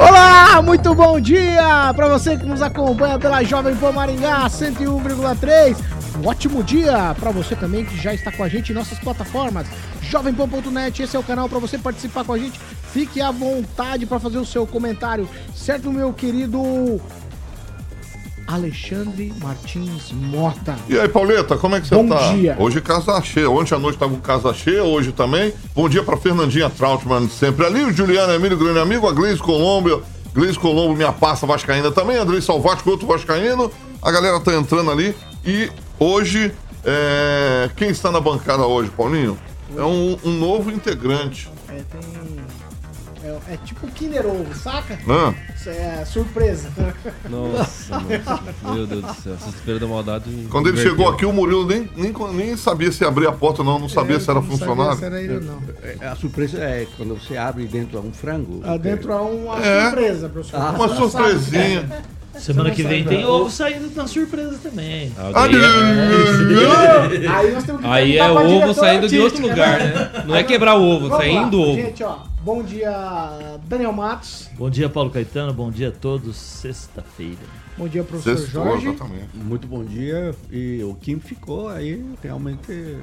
Olá, muito bom dia para você que nos acompanha pela Jovem Pan Maringá 101,3. Um ótimo dia para você também que já está com a gente em nossas plataformas. Jovempan.net, esse é o canal para você participar com a gente. Fique à vontade para fazer o seu comentário, certo, meu querido Alexandre Martins Mota. E aí, Pauleta, como é que você Bom tá? dia. Hoje casa cheia. Ontem à noite tava com casa cheia, hoje também. Bom dia pra Fernandinha Trautmann, sempre ali. O Juliano Emílio, grande amigo. A Gleice Colombo, Gleice Colombo, minha passa vascaína também. Andrei Salvati, outro vascaíno. A galera tá entrando ali. E hoje, é, quem está na bancada hoje, Paulinho? É um, um novo integrante. É, tem. É, é tipo Kinder Ovo, saca? Hã? Isso é surpresa. Nossa, mano. meu Deus do céu. Essa da maldade. Quando ele chegou aqui, o Murilo nem, nem, nem sabia se abrir a porta, não. Não sabia se era É, Não sabia funcionário. se era ele não. É, A surpresa é quando você abre dentro é um frango. Ah, dentro há uma É. surpresa, professor. Ah, Uma sabe. surpresinha. Semana que vem tem ovo saindo na surpresa também. Alguém- Aí nós temos que Aí é ovo saindo de outro lugar, né? Não é quebrar o ovo, Vamos saindo ovo. Gente, ó, bom dia, Daniel Matos. Bom dia, Paulo Caetano. Bom dia a todos. Sexta-feira. Bom dia, professor Sextou, Jorge. exatamente. Muito bom dia. E o Kim ficou aí realmente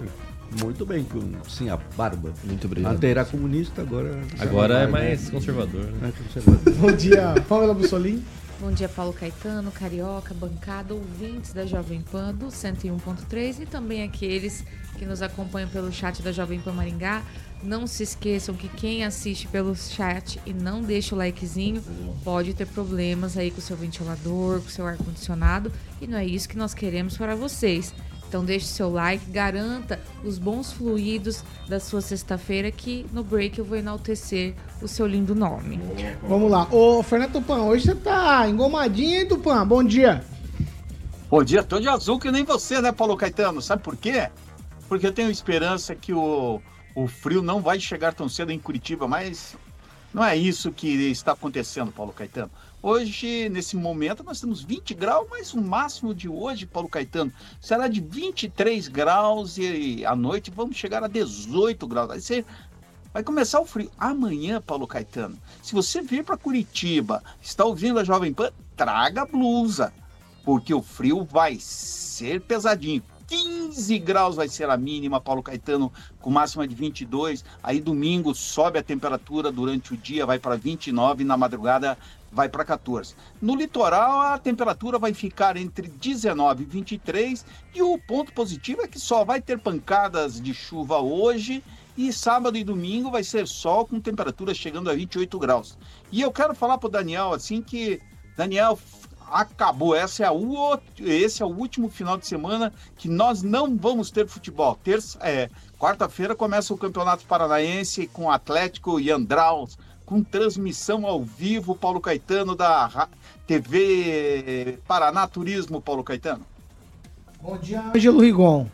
muito bem com sim, a barba. Muito obrigado. Antes era comunista, agora. Agora é mais conservador, né? É conservador. Bom dia, Pamela Bussolini. Bom dia, Paulo Caetano, Carioca, bancada, ouvintes da Jovem Pan do 101.3 e também aqueles que nos acompanham pelo chat da Jovem Pan Maringá. Não se esqueçam que quem assiste pelo chat e não deixa o likezinho pode ter problemas aí com o seu ventilador, com o seu ar-condicionado e não é isso que nós queremos para vocês. Então deixe seu like, garanta os bons fluidos da sua sexta-feira que no break eu vou enaltecer o seu lindo nome. Vamos lá. Ô, Fernando Tupan, hoje você tá engomadinho, hein, Tupan? Bom dia. Bom dia, tô de azul que nem você, né, Paulo Caetano? Sabe por quê? Porque eu tenho esperança que o, o frio não vai chegar tão cedo em Curitiba, mas não é isso que está acontecendo, Paulo Caetano. Hoje, nesse momento, nós temos 20 graus, mas o máximo de hoje, Paulo Caetano, será de 23 graus e à noite vamos chegar a 18 graus. Vai ser Vai começar o frio. Amanhã, Paulo Caetano, se você vir para Curitiba, está ouvindo a Jovem Pan, traga blusa, porque o frio vai ser pesadinho. 15 graus vai ser a mínima, Paulo Caetano, com máxima de 22. Aí domingo sobe a temperatura durante o dia, vai para 29 na madrugada vai para 14. No litoral a temperatura vai ficar entre 19 e 23 e o ponto positivo é que só vai ter pancadas de chuva hoje e sábado e domingo vai ser sol com temperatura chegando a 28 graus. E eu quero falar para o Daniel assim que Daniel acabou. Essa é a u- esse é o último final de semana que nós não vamos ter futebol. Terça, é, quarta-feira começa o Campeonato Paranaense com Atlético e Andraus, com transmissão ao vivo, Paulo Caetano da TV Paraná Turismo, Paulo Caetano. Bom dia, Ângelo Rigon.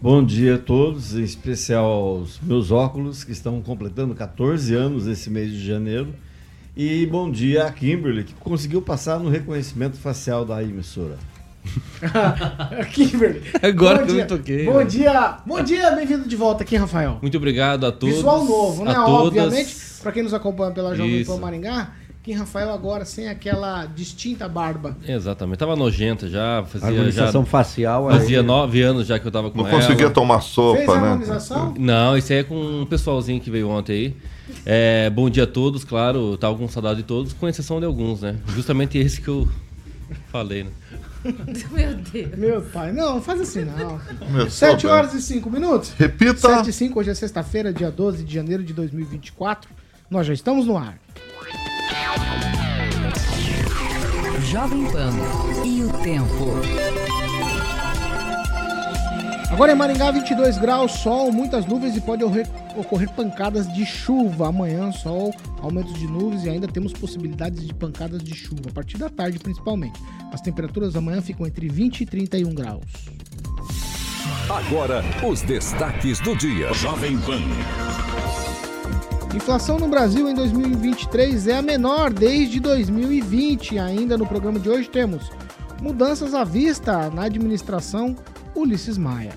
Bom dia a todos, em especial aos meus óculos que estão completando 14 anos esse mês de janeiro. E bom dia a Kimberly, que conseguiu passar no reconhecimento facial da emissora. Kimberly. Agora Bom que eu dia. me toquei. Bom né? dia, bom dia, bem-vindo de volta aqui, Rafael. Muito obrigado a todos. Visual novo, né? A todas. Obviamente, pra quem nos acompanha pela Jovem. Pan Maringá, Kim Rafael agora sem aquela distinta barba. Exatamente. Tava nojenta já. Fazia, harmonização já, facial. fazia aí- nove anos já que eu tava com Não ela. conseguia tomar Fez sopa, a né? harmonização? Não, isso aí é com um pessoalzinho que veio ontem aí. É, bom dia a todos, claro, tava com saudade de todos, com exceção de alguns, né? Justamente esse que eu falei, né? Meu Deus. Meu pai, não, faz assim não. Começou 7 bem. horas e 5 minutos. Repita. 7 e 5, hoje é sexta-feira, dia 12 de janeiro de 2024. Nós já estamos no ar. Jovem Pan e o tempo. Agora em Maringá, 22 graus, sol, muitas nuvens e pode ocorrer, ocorrer pancadas de chuva. Amanhã, sol, aumento de nuvens e ainda temos possibilidades de pancadas de chuva, a partir da tarde principalmente. As temperaturas amanhã ficam entre 20 e 31 graus. Agora, os destaques do dia. Jovem Pan. Inflação no Brasil em 2023 é a menor desde 2020. Ainda no programa de hoje temos mudanças à vista na administração Ulisses Maia.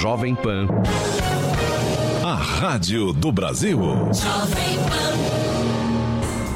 Jovem Pan. A Rádio do Brasil.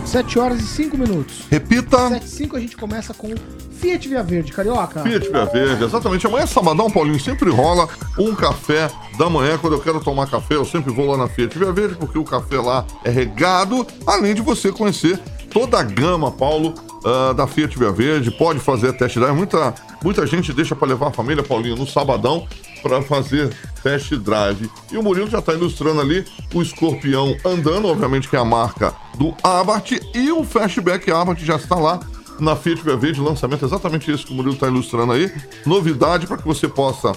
7 horas e 5 minutos. Repita. 7 e 5 a gente começa com Fiat Via Verde, Carioca. Fiat Via Verde, exatamente. Amanhã é sabadão, Paulinho, sempre rola um café da manhã. Quando eu quero tomar café, eu sempre vou lá na Fiat Via Verde, porque o café lá é regado, além de você conhecer toda a gama, Paulo, ah, da Fiat Via Verde. Pode fazer test drive. Muita, muita gente deixa para levar a família, Paulinho, no sabadão para fazer test drive. E o Murilo já está ilustrando ali o escorpião andando, obviamente que é a marca do Abarth, e o Fastback Abarth já está lá na Fiat Via Verde, lançamento exatamente isso que o Murilo está ilustrando aí. Novidade para que você possa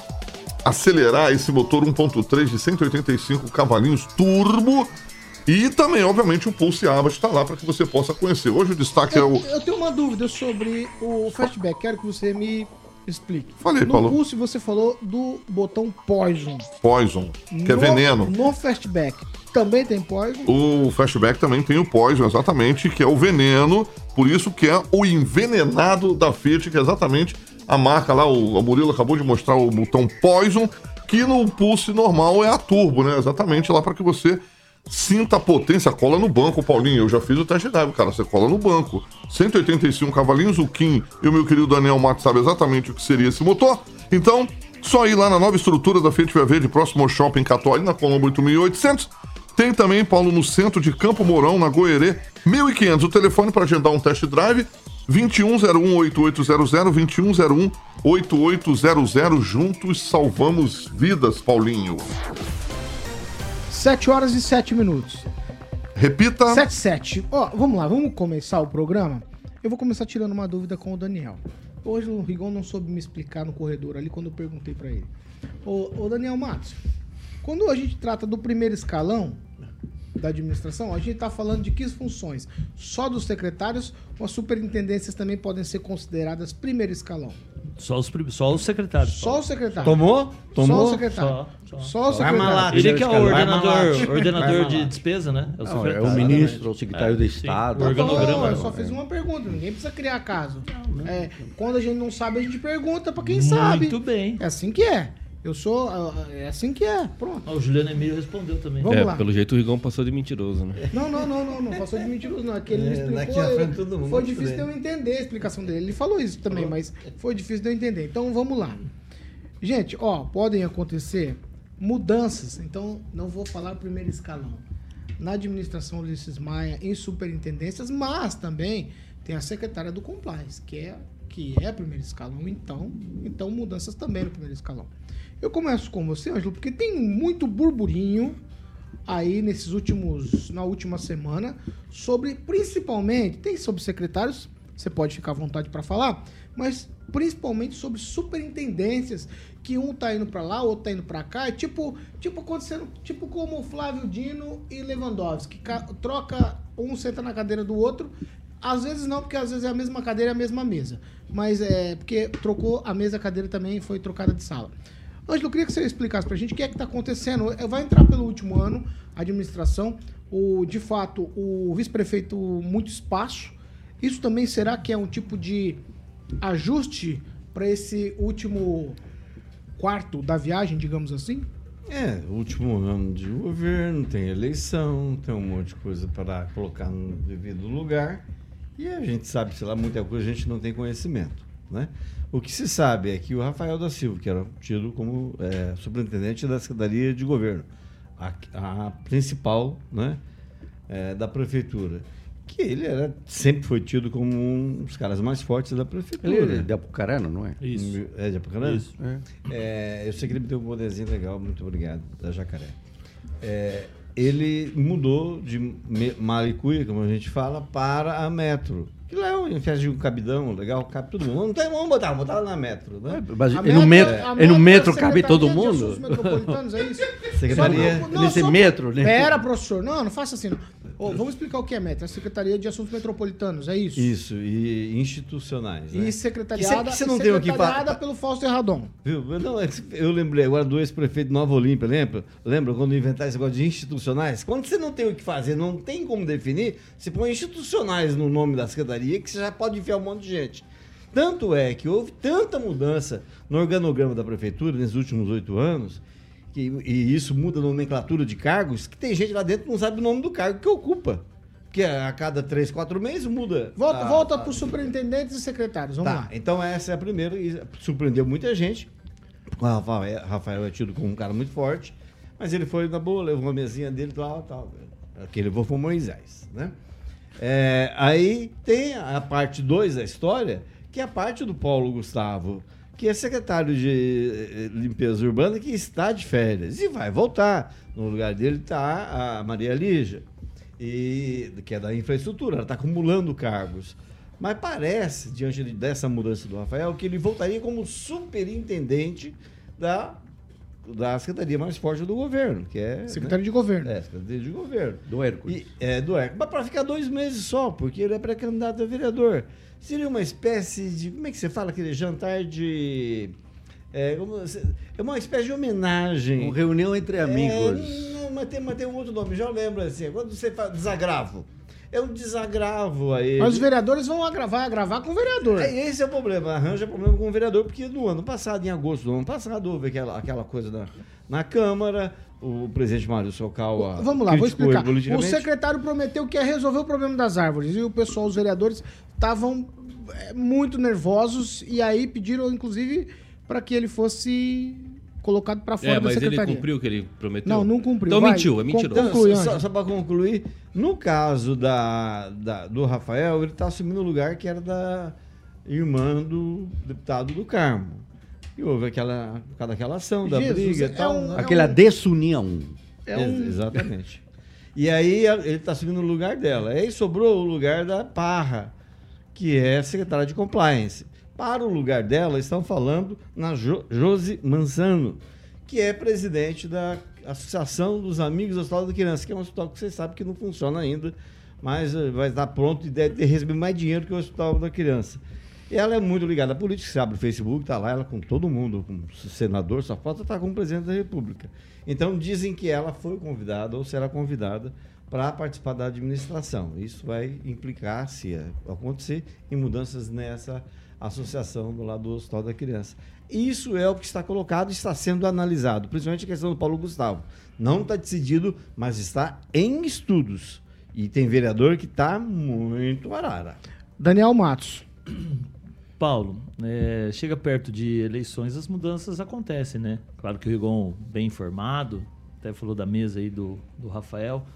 acelerar esse motor 1.3 de 185 cavalinhos turbo. E também, obviamente, o Pulse Abarth está lá para que você possa conhecer. Hoje o destaque é Eu, o. eu tenho uma dúvida sobre o Fastback, quero que você me explique. Falei, no Paulo. Pulse você falou do botão Poison. Poison, que é No- veneno. No Fastback também tem Poison. O Flashback também tem o Poison, exatamente, que é o veneno, por isso que é o envenenado da Fiat, que é exatamente a marca lá, o, o Murilo acabou de mostrar o botão Poison, que no Pulse normal é a Turbo, né? Exatamente lá para que você sinta a potência, cola no banco, Paulinho. Eu já fiz o test drive, cara, você cola no banco. 185 cavalinhos, o Kim e o meu querido Daniel Matos sabe exatamente o que seria esse motor. Então, só ir lá na nova estrutura da Fiat Via Verde, próximo ao Shopping Catuá, ali na Colombo 8800. Tem também, Paulo, no centro de Campo Mourão, na Goerê, 1500. O telefone para agendar um test drive, 2101-8800, 2101-8800. Juntos salvamos vidas, Paulinho. 7 horas e 7 minutos. Repita. 7 7. Ó, vamos lá, vamos começar o programa. Eu vou começar tirando uma dúvida com o Daniel. Hoje o Rigon não soube me explicar no corredor ali quando eu perguntei pra ele. Ô, ô Daniel Matos, quando a gente trata do primeiro escalão da administração, a gente tá falando de que funções? Só dos secretários ou as superintendências também podem ser consideradas primeiro escalão? Só os, só os secretários. Só o secretário. Tomou? Tomou? Só o secretário. Só, só. Só o Vai secretário. malar. Ele que é o ordenador, ordenador de despesa, né? É o Não, é o ministro, o secretário de sim. Estado. O organograma. Não, eu né? só fiz uma pergunta, ninguém precisa criar caso. É, quando a gente não sabe, a gente pergunta pra quem Muito sabe. bem. É assim que é. Eu sou. ah, É assim que é. Pronto. Ó, o Juliano Emílio respondeu também. Vamos é, lá. pelo jeito o Rigão passou de mentiroso, né? Não, não, não, não, não passou de mentiroso, não. É que ele me É, explicou. frente todo mundo foi difícil de eu entender a explicação dele. Ele falou isso também, mas foi difícil de eu entender. Então vamos lá. Gente, ó, podem acontecer mudanças. Então não vou falar primeiro escalão. Na administração Ulisses Maia, em superintendências, mas também tem a secretária do Compliance, que é que é primeiro escalão, então, então mudanças também no primeiro escalão. Eu começo com você, Ângelo, porque tem muito burburinho aí nesses últimos na última semana sobre principalmente tem sobre secretários você pode ficar à vontade para falar mas principalmente sobre superintendências que um tá indo para lá outro tá indo para cá é tipo tipo acontecendo tipo como Flávio Dino e Lewandowski ca- troca um senta na cadeira do outro às vezes não porque às vezes é a mesma cadeira e a mesma mesa mas é porque trocou a mesa a cadeira também foi trocada de sala Ângelo, eu queria que você explicasse pra gente o que é que tá acontecendo. Eh, Vai entrar pelo último ano a administração, o, de fato, o vice-prefeito muito espaço. Isso também será que é um tipo de ajuste para esse último quarto da viagem, digamos assim? É, último ano de governo, tem eleição, tem um monte de coisa para colocar no devido lugar. E a gente sabe, sei lá, muita coisa a gente não tem conhecimento, né? O que se sabe é que o Rafael da Silva, que era tido como é, superintendente da Secretaria de Governo, a, a principal, né, é, da prefeitura, que ele era, sempre foi tido como um dos caras mais fortes da prefeitura. Ele é de Apucarana, não é? Isso. É de Apucarana? Isso. É, eu sei que ele me deu um bonezinho legal, muito obrigado, da Jacaré. É, ele mudou de Malicuia, como a gente fala, para a Metro. Que lá é um espécie de um cabidão legal, cabe todo mundo. Não tem, vamos botar, vamos botar na metro, né? Mas A e no metro, a e no metro cabe todo mundo? Metropolitanos, é isso? Secretaria- Só- nesse só metro, né? Pera, professor. Não, não faça assim. Não. Ô, vamos explicar o que é meta. É a Secretaria de Assuntos Metropolitanos, é isso? Isso, e institucionais. né? E secretariada, Que você não tem o que secretariada falar. pelo Fausto Erradon. Viu? Não, é eu lembrei agora do ex-prefeito de Nova Olímpia, lembra? Lembra quando inventaram esse negócio de institucionais? Quando você não tem o que fazer, não tem como definir, você põe institucionais no nome da secretaria que você já pode enfiar um monte de gente. Tanto é que houve tanta mudança no organograma da prefeitura nesses últimos oito anos, que, e isso muda a nomenclatura de cargos, que tem gente lá dentro que não sabe o nome do cargo que ocupa. Porque a cada três, quatro meses muda. Volta, a- volta a- para os superintendentes e secretários. Vamos Tá, lá. então essa é a primeira e surpreendeu muita gente. O Rafael, Rafael é tido como um cara muito forte, mas ele foi na boa, levou uma mesinha dele e tal, tal. Aquele voo foi Moisés, né? É, aí tem a parte 2 da história, que é a parte do Paulo Gustavo, que é secretário de eh, limpeza urbana, que está de férias e vai voltar. No lugar dele está a Maria Lígia, e, que é da infraestrutura, ela está acumulando cargos. Mas parece, diante de- dessa mudança do Rafael, que ele voltaria como superintendente da, da secretaria mais forte do governo, que é. Secretário de governo. É, secretaria de governo. Do Hércules. E, é, do Hércules. Mas para ficar dois meses só, porque ele é pré-candidato a vereador. Seria uma espécie de. Como é que você fala? Aquele jantar de. É, é uma espécie de homenagem. Uma reunião entre amigos. É, não, mas, tem, mas tem um outro nome, já lembro assim. Quando você fala desagravo. É um desagravo a ele. Mas os vereadores vão agravar, agravar com o vereador. É, esse é o problema, arranja problema com o vereador, porque no ano passado, em agosto do ano passado, houve aquela, aquela coisa na, na Câmara, o presidente Mário Socal a- Vamos lá, vou explicar. ele O secretário prometeu que ia resolver o problema das árvores. E o pessoal, os vereadores, estavam é, muito nervosos e aí pediram, inclusive, para que ele fosse colocado para fora É, da mas ele secretaria. cumpriu o que ele prometeu? Não, não cumpriu. Então Vai, mentiu, é mentiroso. conclui, Só, só para concluir, no caso da, da- do Rafael, ele está assumindo o lugar que era da irmã do deputado do Carmo. E houve aquela, aquela ação da Jesus, briga é e tal. um- né? Aquela desunião. É um- Ex- Exatamente. E aí ele está assumindo o lugar dela. Aí sobrou o lugar da Parra, que é secretária de compliance. Para o lugar dela, estão falando na jo Josi Manzano, que é presidente da Associação dos Amigos do Hospital da Criança, que é um hospital que você sabe que não funciona ainda, mas eh, vai estar pronto e deve ter recebido mais dinheiro que o Hospital da Criança. Ela é muito ligada à política, você abre o Facebook, está lá ela com todo mundo, com senador, só falta estar com o presidente da República. Então dizem que ela foi convidada ou será convidada para participar da administração. Isso vai implicar, se acontecer, em mudanças nessa associação do lado do Hospital da Criança. Isso é o que está colocado e está sendo analisado, principalmente a questão do Paulo Gustavo. Não está decidido, mas está em estudos. E tem vereador que está muito arara. Daniel Matos. Paulo, é, chega perto de eleições, as mudanças acontecem, né? Claro que o Rigon, bem informado, até falou da mesa aí do, do Rafael.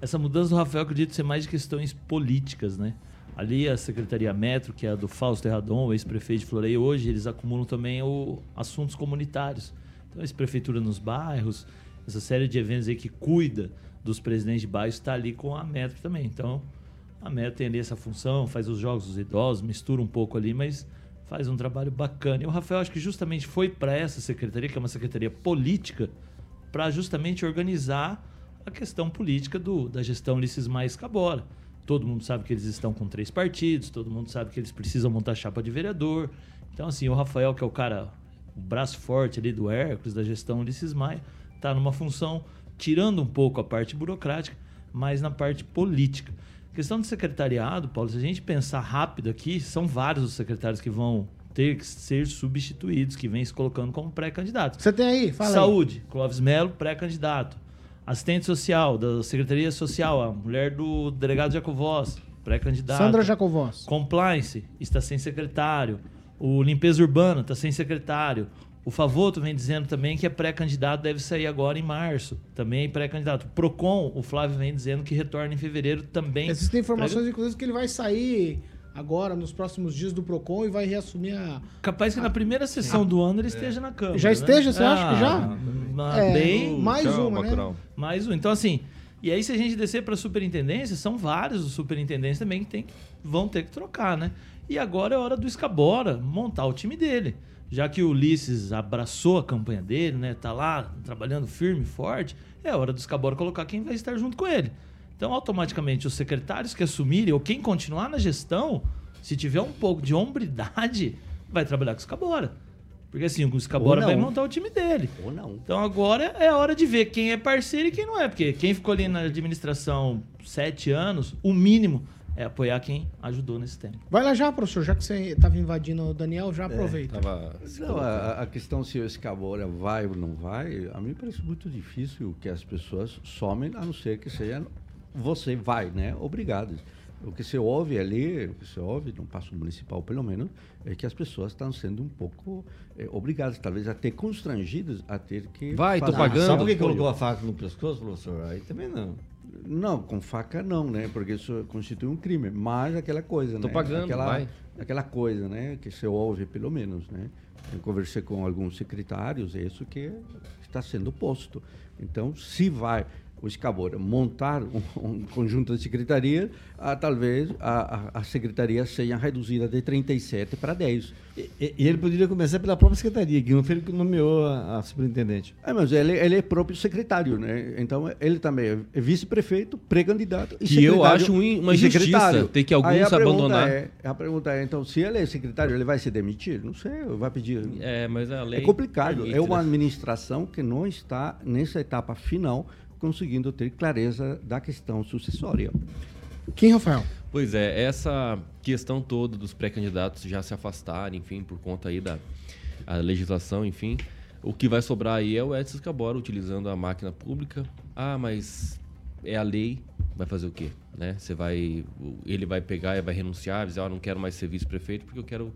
Essa mudança do Rafael, acredito ser mais de questões políticas, né? Ali a Secretaria Metro, que é a do Fausto Erradon, o ex-prefeito de Floreio, hoje eles acumulam também o, assuntos comunitários. Então, a ex-prefeitura nos bairros, essa série de eventos aí que cuida dos presidentes de bairros, está ali com a Metro também. Então, a tem ali essa função, faz os jogos dos idosos, mistura um pouco ali, mas faz um trabalho bacana. E o Rafael acho que justamente foi para essa secretaria, que é uma secretaria política, para justamente organizar a questão política do, da gestão Ulisses Mais Cabora. Todo mundo sabe que eles estão com três partidos, todo mundo sabe que eles precisam montar chapa de vereador. Então, assim, o Rafael, que é o cara, o braço forte ali do Hércules, da gestão Ulisses Maia, está numa função tirando um pouco a parte burocrática, mas na parte política. Questão de secretariado, Paulo, se a gente pensar rápido aqui, são vários os secretários que vão ter que ser substituídos, que vêm se colocando como pré-candidatos. Você tem aí? Fala aí. Saúde, Clóvis Melo, pré-candidato. Assistente social, da Secretaria Social, a mulher do delegado Jacovós, pré-candidato. Sandra Jacovós. Compliance está sem secretário. O Limpeza Urbana está sem secretário. O Favoto vem dizendo também que é pré-candidato, deve sair agora em março. Também é pré-candidato. O Procon, o Flávio vem dizendo que retorna em fevereiro também. Existem informações, inclusive, que ele vai sair agora, nos próximos dias do PROCON e vai reassumir a. Capaz que na primeira sessão do ano ele esteja na Câmara. Já né? esteja? Você acha que já? É, bem, mais Tchau, uma, né? Bacurau. Mais um. Então, assim, E aí, se a gente descer para superintendência, são vários os superintendentes também que tem, vão ter que trocar, né? E agora é hora do Escabora montar o time dele. Já que o Ulisses abraçou a campanha dele, né? Tá lá trabalhando firme e forte, é hora do Escabora colocar quem vai estar junto com ele. Então, automaticamente, os secretários que assumirem ou quem continuar na gestão, se tiver um pouco de hombridade, vai trabalhar com o Escabora. Porque assim, o Escabora Ou vai montar o time dele. Ou não. Então agora é a hora de ver quem é parceiro e quem não é. Porque quem ficou ali na administração sete anos, o mínimo é apoiar quem ajudou nesse tempo. Vai lá já, professor, já que você estava invadindo o Daniel, É, já aproveita. Tava... Não, a, a questão se o Escabora vai ou não vai, a mim parece muito difícil que as pessoas somem, a não ser que seja você vai, né? Obrigado. O que se ouve ali, o que se ouve no passo municipal, pelo menos, é que as pessoas estão sendo um pouco eh, obrigadas, talvez até constrangidas a ter que. Vai, tô fazer pagando. Só porque apoio. colocou a faca no pescoço, professor? Aí também não. Não, com faca não, né? Porque isso constitui um crime. Mas aquela coisa, Tô né? pagando, aquela, vai. Aquela coisa, né? Que se ouve, pelo menos, né? Eu conversei com alguns secretários, é isso que está sendo posto. Então, se vai o Escabora montar um, um conjunto de secretarias, ah, talvez a, a, a secretaria seja reduzida de 37 para 10. E, e- e ele poderia começar pela própria secretaria, que não foi ele que nomeou a, a superintendente. É, mas ele, ele é próprio secretário, né? Então ele também é vice-prefeito, pré-candidato e Que eu acho um- uma injustiça secretário. ter que alguns a abandonar. É, a pergunta é, então, se ele é secretário, ele vai se demitir? Não sei, vai pedir. É, mas a lei. É complicado. permite, é uma né? administração que não está nessa etapa final conseguindo ter clareza da questão sucessória. Quem, Rafael? Pois é, essa questão toda dos pré-candidatos já se afastarem, enfim, por conta aí da a legislação, enfim. O que vai sobrar aí é o Edson Cabora utilizando a máquina pública. Ah, mas é a lei, vai fazer o quê? Né? Você vai, ele vai pegar e vai renunciar, dizer, ah, não quero mais ser vice-prefeito porque eu quero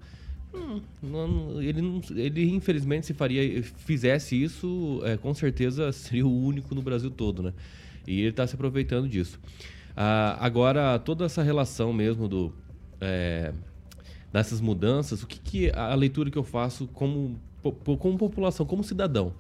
Hum, não- ele, ele infelizmente se faria fizesse isso é, com certeza seria o único no Brasil todo né? E ele está se aproveitando disso. Ah, agora toda essa relação mesmo do é, dessas mudanças o que, que a leitura que eu faço como como população como cidadão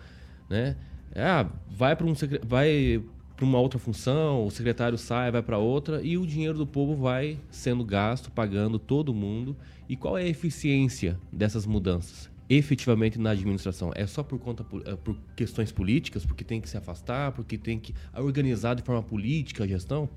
né? Ah, vai para um vai para uma outra função, o secretário sai, vai para outra e o dinheiro do povo vai sendo gasto, pagando todo mundo. E qual é a eficiência dessas mudanças? Efetivamente na administração é só por conta eh, por questões políticas, porque tem que se afastar, porque tem que organizar de forma política a gestão.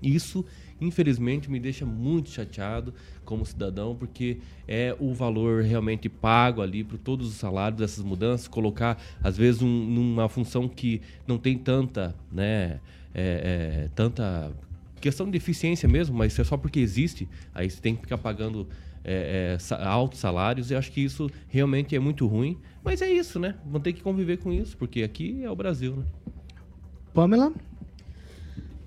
Isso, infelizmente, me deixa muito chateado como cidadão, porque é o valor realmente pago ali para todos os salários dessas mudanças, colocar, às vezes, um- numa função que não tem tanta, né, é, é, tanta questão de eficiência mesmo, mas é só porque existe, aí você tem que ficar pagando é, é, altos salários, eu acho que isso realmente é muito ruim, mas é isso, né? Vão ter que conviver com isso, porque aqui é o Brasil, né? Pamela?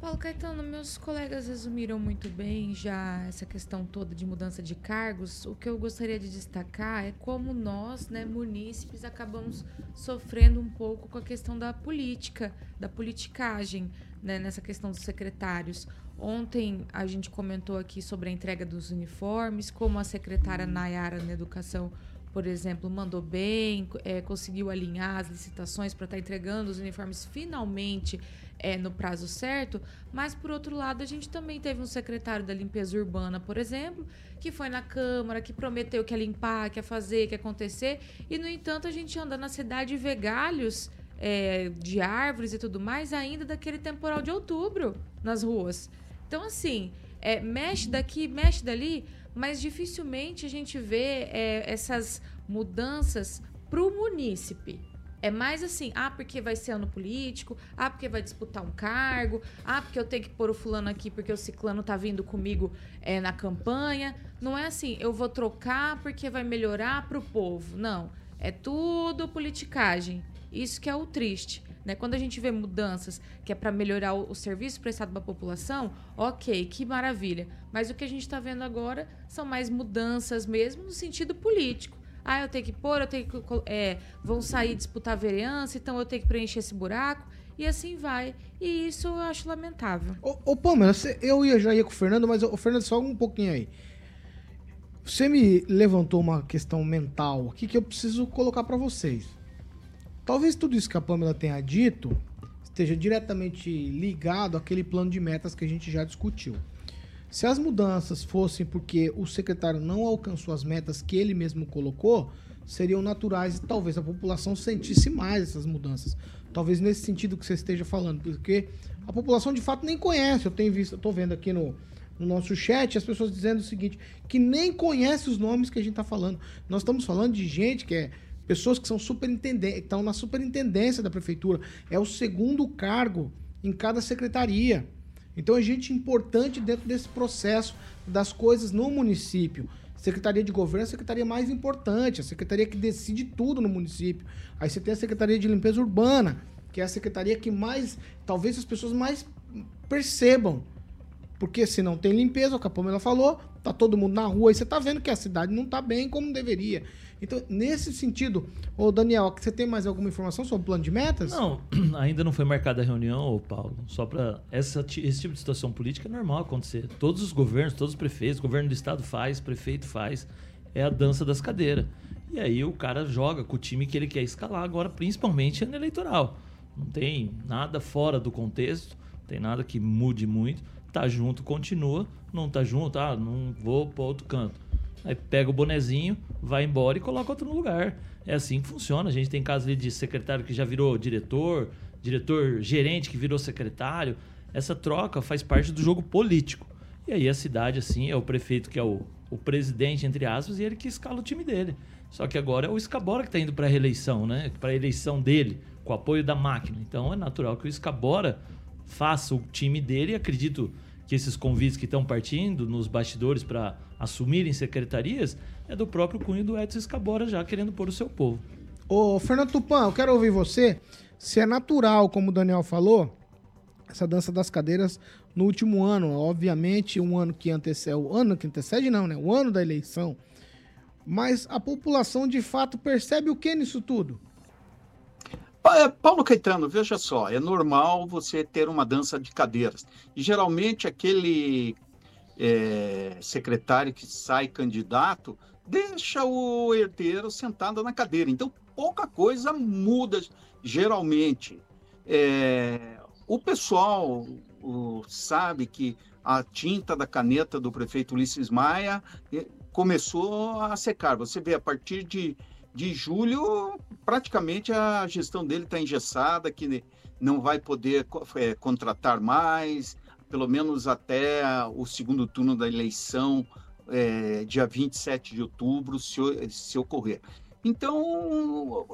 Paulo Caetano, meus colegas resumiram muito bem já essa questão toda de mudança de cargos. O que eu gostaria de destacar é como nós, né, munícipes, acabamos sofrendo um pouco com a questão da política, da politicagem, né, nessa questão dos secretários. Ontem a gente comentou aqui sobre a entrega dos uniformes, como a secretária Nayara na Educação por exemplo, mandou bem, eh, conseguiu alinhar as licitações para estar entregando os uniformes finalmente eh, no prazo certo. Mas, por outro lado, a gente também teve um secretário da limpeza urbana, por exemplo, que foi na Câmara, que prometeu que ia limpar, que ia fazer, que ia acontecer. E, no entanto, a gente anda na cidade e vê galhos eh, de árvores e tudo mais ainda daquele temporal de outubro nas ruas. Então, assim, é, mexe daqui, mexe dali, mas dificilmente a gente vê é, essas mudanças para o munícipe. É mais assim, ah, porque vai ser ano político, ah, porque vai disputar um cargo, ah, porque eu tenho que pôr o fulano aqui porque o ciclano tá vindo comigo é, na campanha. Não é assim, eu vou trocar porque vai melhorar para o povo. Não, é tudo politicagem. Isso que é o triste. Né? Quando a gente vê mudanças que é para melhorar o, o serviço prestado para a população, ok, que maravilha. Mas o que a gente está vendo agora são mais mudanças mesmo no sentido político. Ah, eu tenho que pôr, eu tenho que. É, vão sair disputar vereança, então eu tenho que preencher esse buraco. E assim vai. E isso eu acho lamentável. Ô, ô Pamela, eu ia, já ia com o Fernando, mas o Fernando, só um pouquinho aí. Você me levantou uma questão mental aqui que eu preciso colocar pra vocês. Talvez tudo isso que a Pamela tenha dito esteja diretamente ligado àquele plano de metas que a gente já discutiu. Se as mudanças fossem porque o secretário não alcançou as metas que ele mesmo colocou, seriam naturais e talvez a população sentisse mais essas mudanças. Talvez nesse sentido que você esteja falando, porque a população de fato nem conhece. Eu tenho visto, tô vendo aqui no, no nosso chat as pessoas dizendo o seguinte, que nem conhece os nomes que a gente está falando. Nós estamos falando de gente que é pessoas que são superintendentes, estão na superintendência da prefeitura. É o segundo cargo em cada secretaria. Então é gente importante dentro desse processo das coisas no município. Secretaria de Governo é a secretaria mais importante, a secretaria que decide tudo no município. Aí você tem a Secretaria de Limpeza Urbana, que é a secretaria que mais, talvez as pessoas mais percebam. Porque se não tem limpeza, o que a Pamela falou, tá todo mundo na rua e você tá vendo que a cidade não tá bem como deveria. Então, nesse sentido, ô Daniel, você tem mais alguma informação sobre o plano de metas? Não, ainda não foi marcada a reunião, Paulo. Só para esse tipo de situação política é normal acontecer. Todos os governos, todos os prefeitos, governo do estado faz, prefeito faz. É a dança das cadeiras. E aí o cara joga com o time que ele quer escalar agora, principalmente no eleitoral. Não tem nada fora do contexto, não tem nada que mude muito. Tá junto, continua. Não tá junto, ah, não vou para outro canto. Aí pega o bonezinho, vai embora e coloca outro no lugar. É assim que funciona. A gente tem casos ali de secretário que já virou diretor, diretor gerente que virou secretário. Essa troca faz parte do jogo político. E aí a cidade, assim, é o prefeito que é o, o presidente, entre aspas, e ele que escala o time dele. Só que agora é o Escabora que está indo para a reeleição, né? Para a eleição dele, com o apoio da máquina. Então é natural que o Escabora faça o time dele acredito que esses convites que estão partindo nos bastidores para assumirem secretarias é do próprio cunho do Edson Escabora já querendo pôr o seu povo. Ô, Fernando Tupan, eu quero ouvir você. Se é natural, como o Daniel falou, essa dança das cadeiras no último ano, obviamente, um ano que antecede, o ano que antecede não, né? O ano da eleição. Mas a população de fato percebe o que nisso tudo? É, Paulo Caetano, veja só, é normal você ter uma dança de cadeiras. E geralmente aquele é, secretário que sai candidato deixa o herdeiro sentado na cadeira. Então, pouca coisa muda geralmente. É, o pessoal o, sabe que a tinta da caneta do prefeito Ulisses Maia é, começou a secar. Você vê, a partir de de julho, praticamente a gestão dele está engessada, que não vai poder é, contratar mais, pelo menos até o segundo turno da eleição, é, dia 27 de outubro, se, se ocorrer. Então,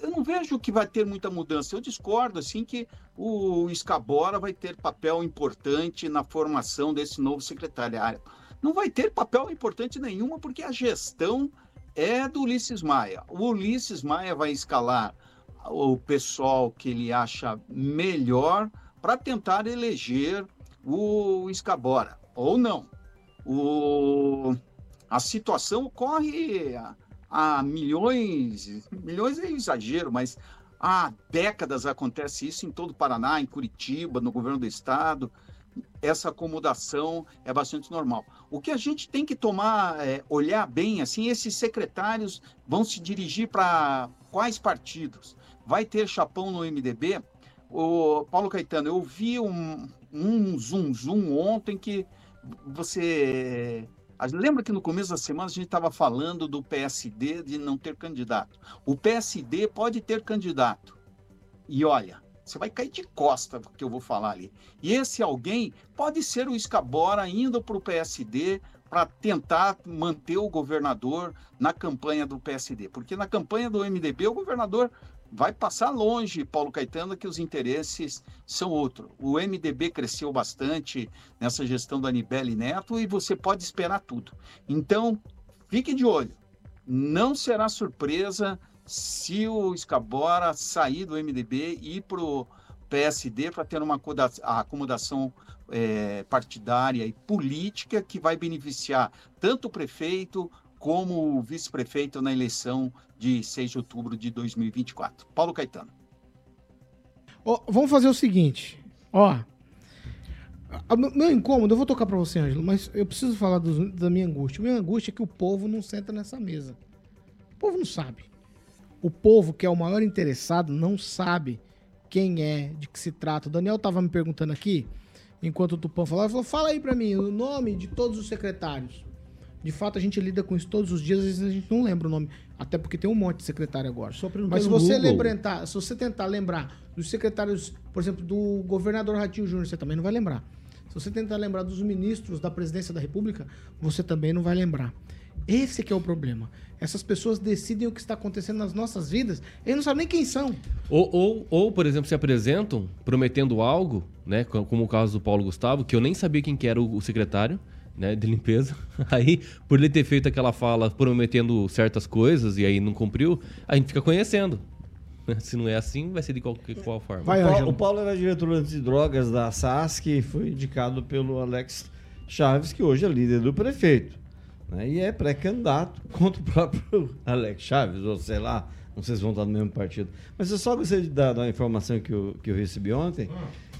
eu não vejo que vai ter muita mudança. Eu discordo, assim, que o Escabora vai ter papel importante na formação desse novo secretariado. Não vai ter papel importante nenhuma, porque a gestão é do Ulisses Maia. O Ulisses Maia vai escalar o pessoal que ele acha melhor para tentar eleger o Escabora, ou não. O, a situação ocorre há, milhões, milhões é exagero, mas há décadas acontece isso em todo o Paraná, em Curitiba, no governo do estado essa acomodação é bastante normal. O que a gente tem que tomar, é, olhar bem, assim, esses secretários vão se dirigir para quais partidos? Vai ter chapão no MDB? O Paulo Caetano, eu vi um, um zoom zoom ontem que você Lembra que no começo da semana a gente estava falando do PSD de não ter candidato? O PSD pode ter candidato. E olha, você vai cair de costa que eu vou falar ali. E esse alguém pode ser o Escabora indo para o PSD para tentar manter o governador na campanha do PSD. Porque na campanha do MDB, o governador vai passar longe, Paulo Caetano, que os interesses são outros. O MDB cresceu bastante nessa gestão da Anibele Neto e você pode esperar tudo. Então, fique de olho. Não será surpresa se o Escabora sair do MDB e ir para o PSD para ter uma acomodação é, partidária e política que vai beneficiar tanto o prefeito como o vice-prefeito na eleição de 6 de outubro de 2024. Paulo Caetano. Oh, vamos fazer o seguinte, ó. Meu incômodo, eu vou tocar para você, Ângelo, mas eu preciso falar do, da minha angústia. Minha angústia é que o povo não senta nessa mesa. O povo não sabe. O povo, que é o maior interessado, não sabe quem é, de que se trata. O Daniel tava me perguntando aqui, enquanto o Tupã falava, ele falou, fala aí pra mim o nome de todos os secretários. De fato, a gente lida com isso todos os dias, às vezes a gente não lembra o nome. Até porque tem um monte de secretário agora. Só Mas se você lembrar, se você tentar lembrar dos secretários, por exemplo, do governador Ratinho Júnior, você também não vai lembrar. Se você tentar lembrar dos ministros da presidência da República, você também não vai lembrar. Esse que é o problema. Essas pessoas decidem o que está acontecendo nas nossas vidas, eles não sabem nem quem são. Ou, ou, ou, por exemplo, se apresentam prometendo algo, né? co- Como o caso do Paulo Gustavo, que eu nem sabia quem que era o, o secretário né, de limpeza. Aí, por ele ter feito aquela fala prometendo certas coisas e aí não cumpriu, a gente fica conhecendo. Se não é assim, vai ser de qualquer qual forma. Vai, o, Paulo, o Paulo era diretor antidrogas da SAS, que foi indicado pelo Alex Chaves, que hoje é líder do prefeito. Né? E é pré-candidato contra o próprio Alex Chaves, ou sei lá, não sei se vão estar no mesmo partido. Mas eu só gostaria de dar dar uma informação que eu, que eu recebi ontem,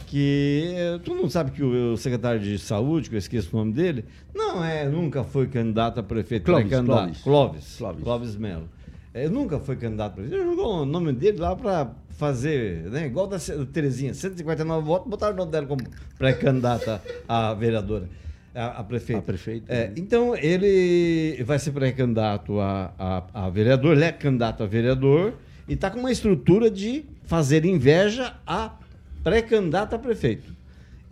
que eh, todo mundo sabe que o, o secretário de saúde, que eu esqueço o nome dele, não é, nunca foi candidato a prefeito. Clóvis. Clóvis. Clóvis. Clóvis. Clóvis Melo. É, nunca foi candidato a prefeito. Ele jogou o nome dele lá para fazer, né? Igual da Terezinha, 159 votos, botaram o nome dela como pré-candidata a vereadora, a, a prefeita. A prefeita, É, né? então, ele vai ser pré-candidato a, a, a vereador, ele é candidato a vereador e está com uma estrutura de fazer inveja a pré-candidato a prefeito.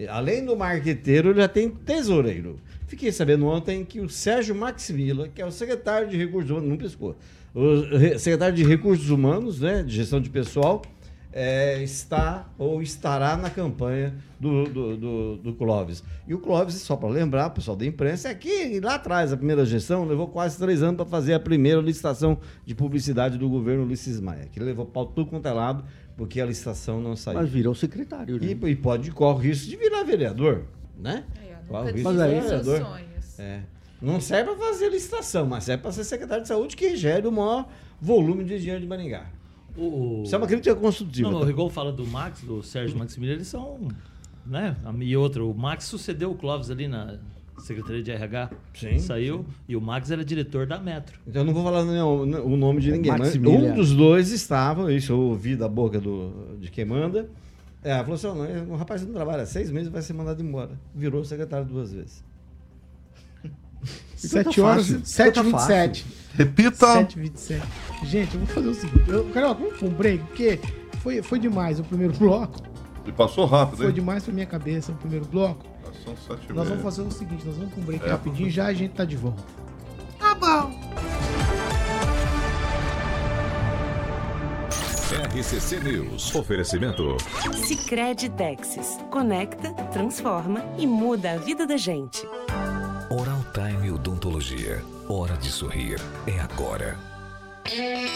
Além do marqueteiro, ele já tem tesoureiro. Fiquei sabendo ontem que o Sérgio Maximila, que é o secretário de Recursos Humanos, não piscou, o re- secretário de Recursos Humanos, né, de gestão de pessoal, é, está ou estará na campanha do, do, do, do Clóvis. E o Clóvis, só para lembrar, o pessoal da imprensa, é que lá atrás, a primeira gestão, levou quase três anos para fazer a primeira licitação de publicidade do governo Ulisses Maia, que levou pau tudo quanto é lado, porque a licitação não saiu. Mas virou secretário, né? E, e pode corre o risco de virar vereador, né? Corre o risco de virar vereador. sonhos. É. Não serve para fazer licitação, mas serve para ser secretário de saúde que gere o maior volume de dinheiro de Maringá. O... Isso é uma crítica construtiva. Não, tá? o Rigol fala do Max, do Sérgio Maximiliano, eles são. Né? E outra, o Max sucedeu o Clóvis ali na Secretaria de RH. Sim, Saiu. E o Max era diretor da Metro. Então eu não vou falar não, não, o nome de ninguém, mas Maximiliano. um dos dois estava, isso eu ouvi da boca do, de quem manda. É, ela falou assim: "Ó, não, o rapaz não trabalha há seis meses vai ser mandado embora. Virou secretário duas vezes. Então tá 7 horas, fácil. 7 Então tá 27 Repita. 7 27 Gente, eu vou fazer o seguinte. Eu, Carioca, vamos pra um break, porque foi, foi demais o primeiro bloco. E passou rápido, Foi hein? demais pra minha cabeça o primeiro bloco. São sete e Nós vamos fazer o seguinte, nós vamos pra um break É. rapidinho e já a gente tá de volta. RCC News. Oferecimento. Sicredi Texas. Conecta, transforma e muda a vida da gente. Hora de sorrir. É agora.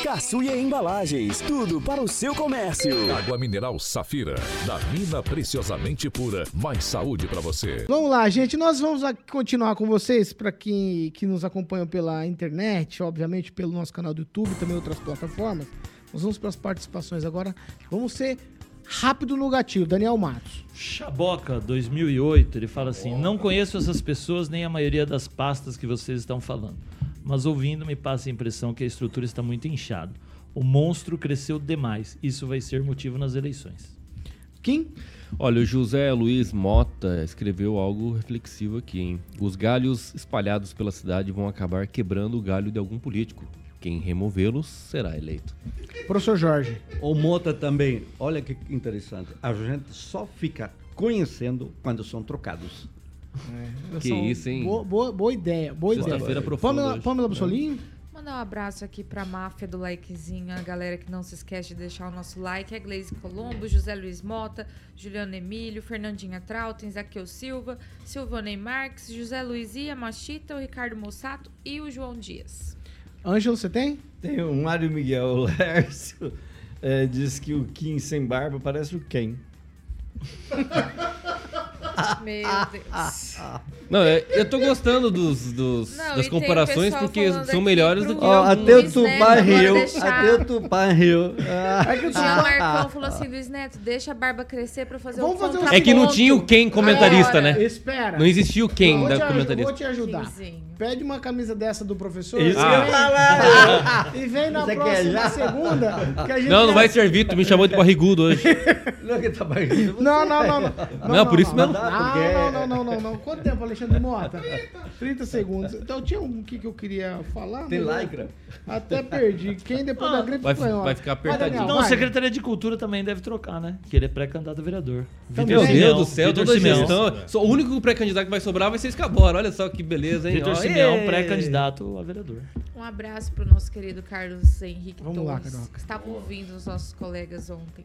Caçuia Embalagens, tudo para o seu comércio. Água mineral Safira. Da mina preciosamente pura. Mais saúde pra você. Vamos lá, gente. Nós vamos continuar com vocês, para quem que nos acompanham pela internet, obviamente pelo nosso canal do YouTube, também outras plataformas. Nós vamos para as participações agora. Vamos ser rápido no gatilho. Daniel Matos. Chaboca, 2008, ele fala assim: Não conheço essas pessoas nem a maioria das pastas que vocês estão falando, mas ouvindo me passa a impressão que a estrutura está muito inchada. O monstro cresceu demais. Isso vai ser motivo nas eleições. Kim? Olha, o José Luiz Mota escreveu algo reflexivo aqui, hein? Os galhos espalhados pela cidade vão acabar quebrando o galho de algum político. Quem removê-los será eleito. Professor Jorge. O Mota também, olha que interessante. A gente só fica conhecendo quando são trocados. Que isso, hein? Boa, boa, boa ideia, boa profunda Pamela. Pamela Bussolini? Mandar um abraço aqui pra máfia do likezinho, a galera que não se esquece de deixar o nosso like, é Gleise Colombo, José Luiz Mota, Juliano Emílio, Fernandinha Trautem, Zaqueu Silva, Silvanei Marques, José Luiz Ia Machita, o Ricardo Mossato e o João Dias. Ângelo, você tem? Tem o Mário Miguel Lércio, é, diz que o Kim sem barba parece o Ken. Meu Deus. Não, é- eu tô gostando dos, dos- Não, e das comparações pessoal porque falando são aqui melhores pro- do que Ó, alguns. até o Luiz Neto, Tupã agora riu. deixar- Até o Tupã riu. Ah. É que o O Jean Tupã- Marcão falou assim, Luiz Neto, deixa a barba crescer pra fazer Vamos o fazer um contraponto. É que não tinha o quem comentarista, né? Espera. Não existia o quem vou da comentarista. Vou te ajudar. Pede uma camisa dessa do professor. Isso e que eu ia vem- falar. E vem na Você quer próxima já? segunda. que a gente Não, não vai servir, tu me chamou de barrigudo hoje. Não, que tá barrigudo. Não, não, não, não. Não, por isso mesmo. Não, não, não, não, não. Quanto tempo, Alexandre Mota? 30 segundos. Então tinha um que, que eu queria falar. Tem lycra? Até perdi. Quem depois da gripe Vai- espanhola? vai ficar Daniel, apertadinho. Não, vai. a Secretaria de Cultura também deve trocar, né? Que ele é pré-candidato a vereador. Também. Meu Vitor Deus do céu, Vitor toda Simeão. gestão. Só o único pré-candidato que vai sobrar vai ser Escabora. Olha só que beleza, hein? Vitor Simeão, pré-candidato a vereador. Um abraço pro nosso querido Carlos Henrique Vamos lá, Torres, Carioca. que estava ouvindo os nossos colegas ontem.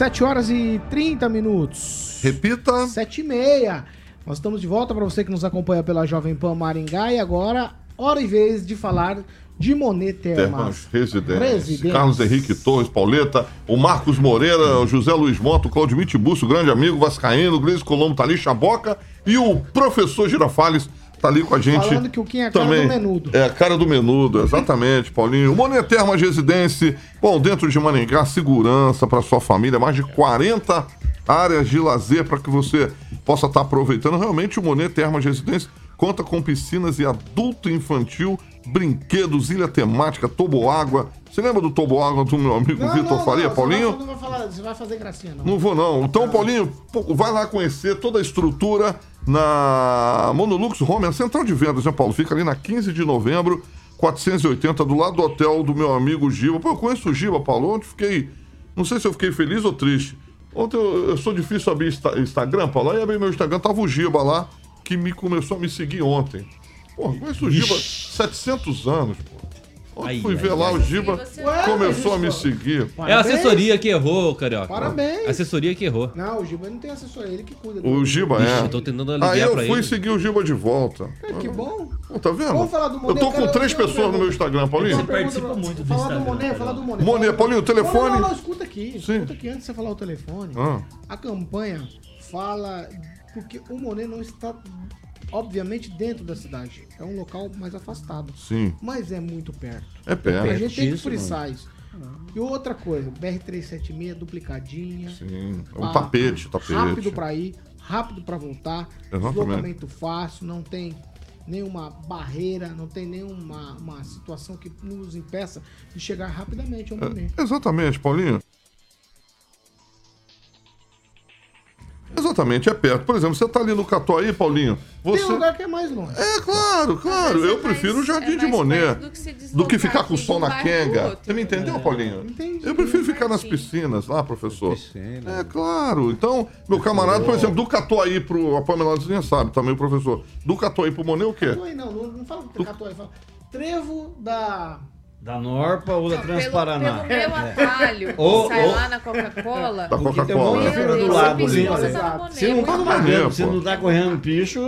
7 horas e 30 minutos. Repita. 7 e meia. Nós estamos de volta para você que nos acompanha pela Jovem Pan Maringá. E agora, hora e vez de falar de Monet Termas Termas. Residência. Residência. Carlos Henrique Torres, Pauleta, o Marcos Moreira, o José Luiz Moto, o Claudio Mitibúcio, grande amigo, Vascaíno, o Gleison Colombo ali, Chaboca, e o professor Girafales tá ali com a gente. Falando que o Kim é a cara também. do menudo. É a cara do menudo, exatamente, Paulinho. Monet Termas Residência, bom, dentro de Maringá, segurança para sua família, mais de 40 áreas de lazer para que você possa estar aproveitando. Realmente, o Monet Termas Residência conta com piscinas e adulto infantil, brinquedos, ilha temática, toboágua. Você lembra do toboágua do meu amigo Vitor Faria, não, Paulinho? Você não vai, falar, você vai fazer gracinha, não. Não vou, não. Então, Paulinho, pô, vai lá conhecer toda a estrutura na Monolux Home, a central de vendas, né, Paulo? Fica ali na 15 de novembro, 480, do lado do hotel do meu amigo Giba. Pô, eu conheço o Giba, Paulo. Ontem fiquei. Não sei se eu fiquei feliz ou triste. Ontem eu, eu sou difícil abrir Insta- Instagram, Paulo. Aí abri meu Instagram, tava o Giba lá, que me começou a me seguir ontem. Pô, conheço o Giba 700 anos, pô. Ai, fui ai, ver lá, ai. o Giba Ué, começou a me seguir. É a assessoria que errou, Carioca. Parabéns. A assessoria que errou. Não, o Giba não tem assessor, é ele que cuida. O do- Giba Ixi, é. eu tô tentando ligar Aí eu pra fui ele. seguir o Giba de volta. É, que bom. Tá vendo? Vamos falar do Eu Monet, tô com cara, três eu pessoas no meu. Instagram, Paulinho. Pergunta participa muito do falar do Instagram, Monet, cara. falar do Monet. Monet, Paulinho, o telefone. Não, não, não, escuta aqui. Sim. Escuta aqui, antes de você falar o telefone. Ah. A campanha fala... Porque o Monet não está, obviamente, dentro da cidade. É um local mais afastado. Sim, Mas é muito perto. é A perto. gente tem que frisar isso. E outra coisa, BR-376 duplicadinha. Sim. É um Ah, tapete, tapete. Rápido pra ir, rápido pra voltar. Exatamente. Deslocamento fácil, não tem nenhuma barreira, não tem nenhuma uma situação que nos impeça de chegar rapidamente ao Monet. É, exatamente, Paulinho. Exatamente, é perto. Por exemplo, você tá ali no Catuaí, Paulinho. Tem Você. lugar que é mais longe. É claro, claro. é Eu prefiro o mais- Jardim é de mais Monet do que do que ficar com o sol na quenga. Você me entendeu, Paulinho? Entendi. Eu prefiro ficar nas piscinas lá, professor. Piscina. É claro. Então, meu camarada, por exemplo, do Catuaí pro. A Pamela sabe também, o professor. Do Catuaí pro Monet, o quê? Catuaí não, não, não fala Catuaí, fala Trevo da. Da Norpa ou da Não, pelo, Transparaná? pelo meu atalho, Ou- que sai ou- lá na Coca-Cola. Da um Coca-Cola. do lado você ali. Se não tá correndo, se não tá correndo bicho.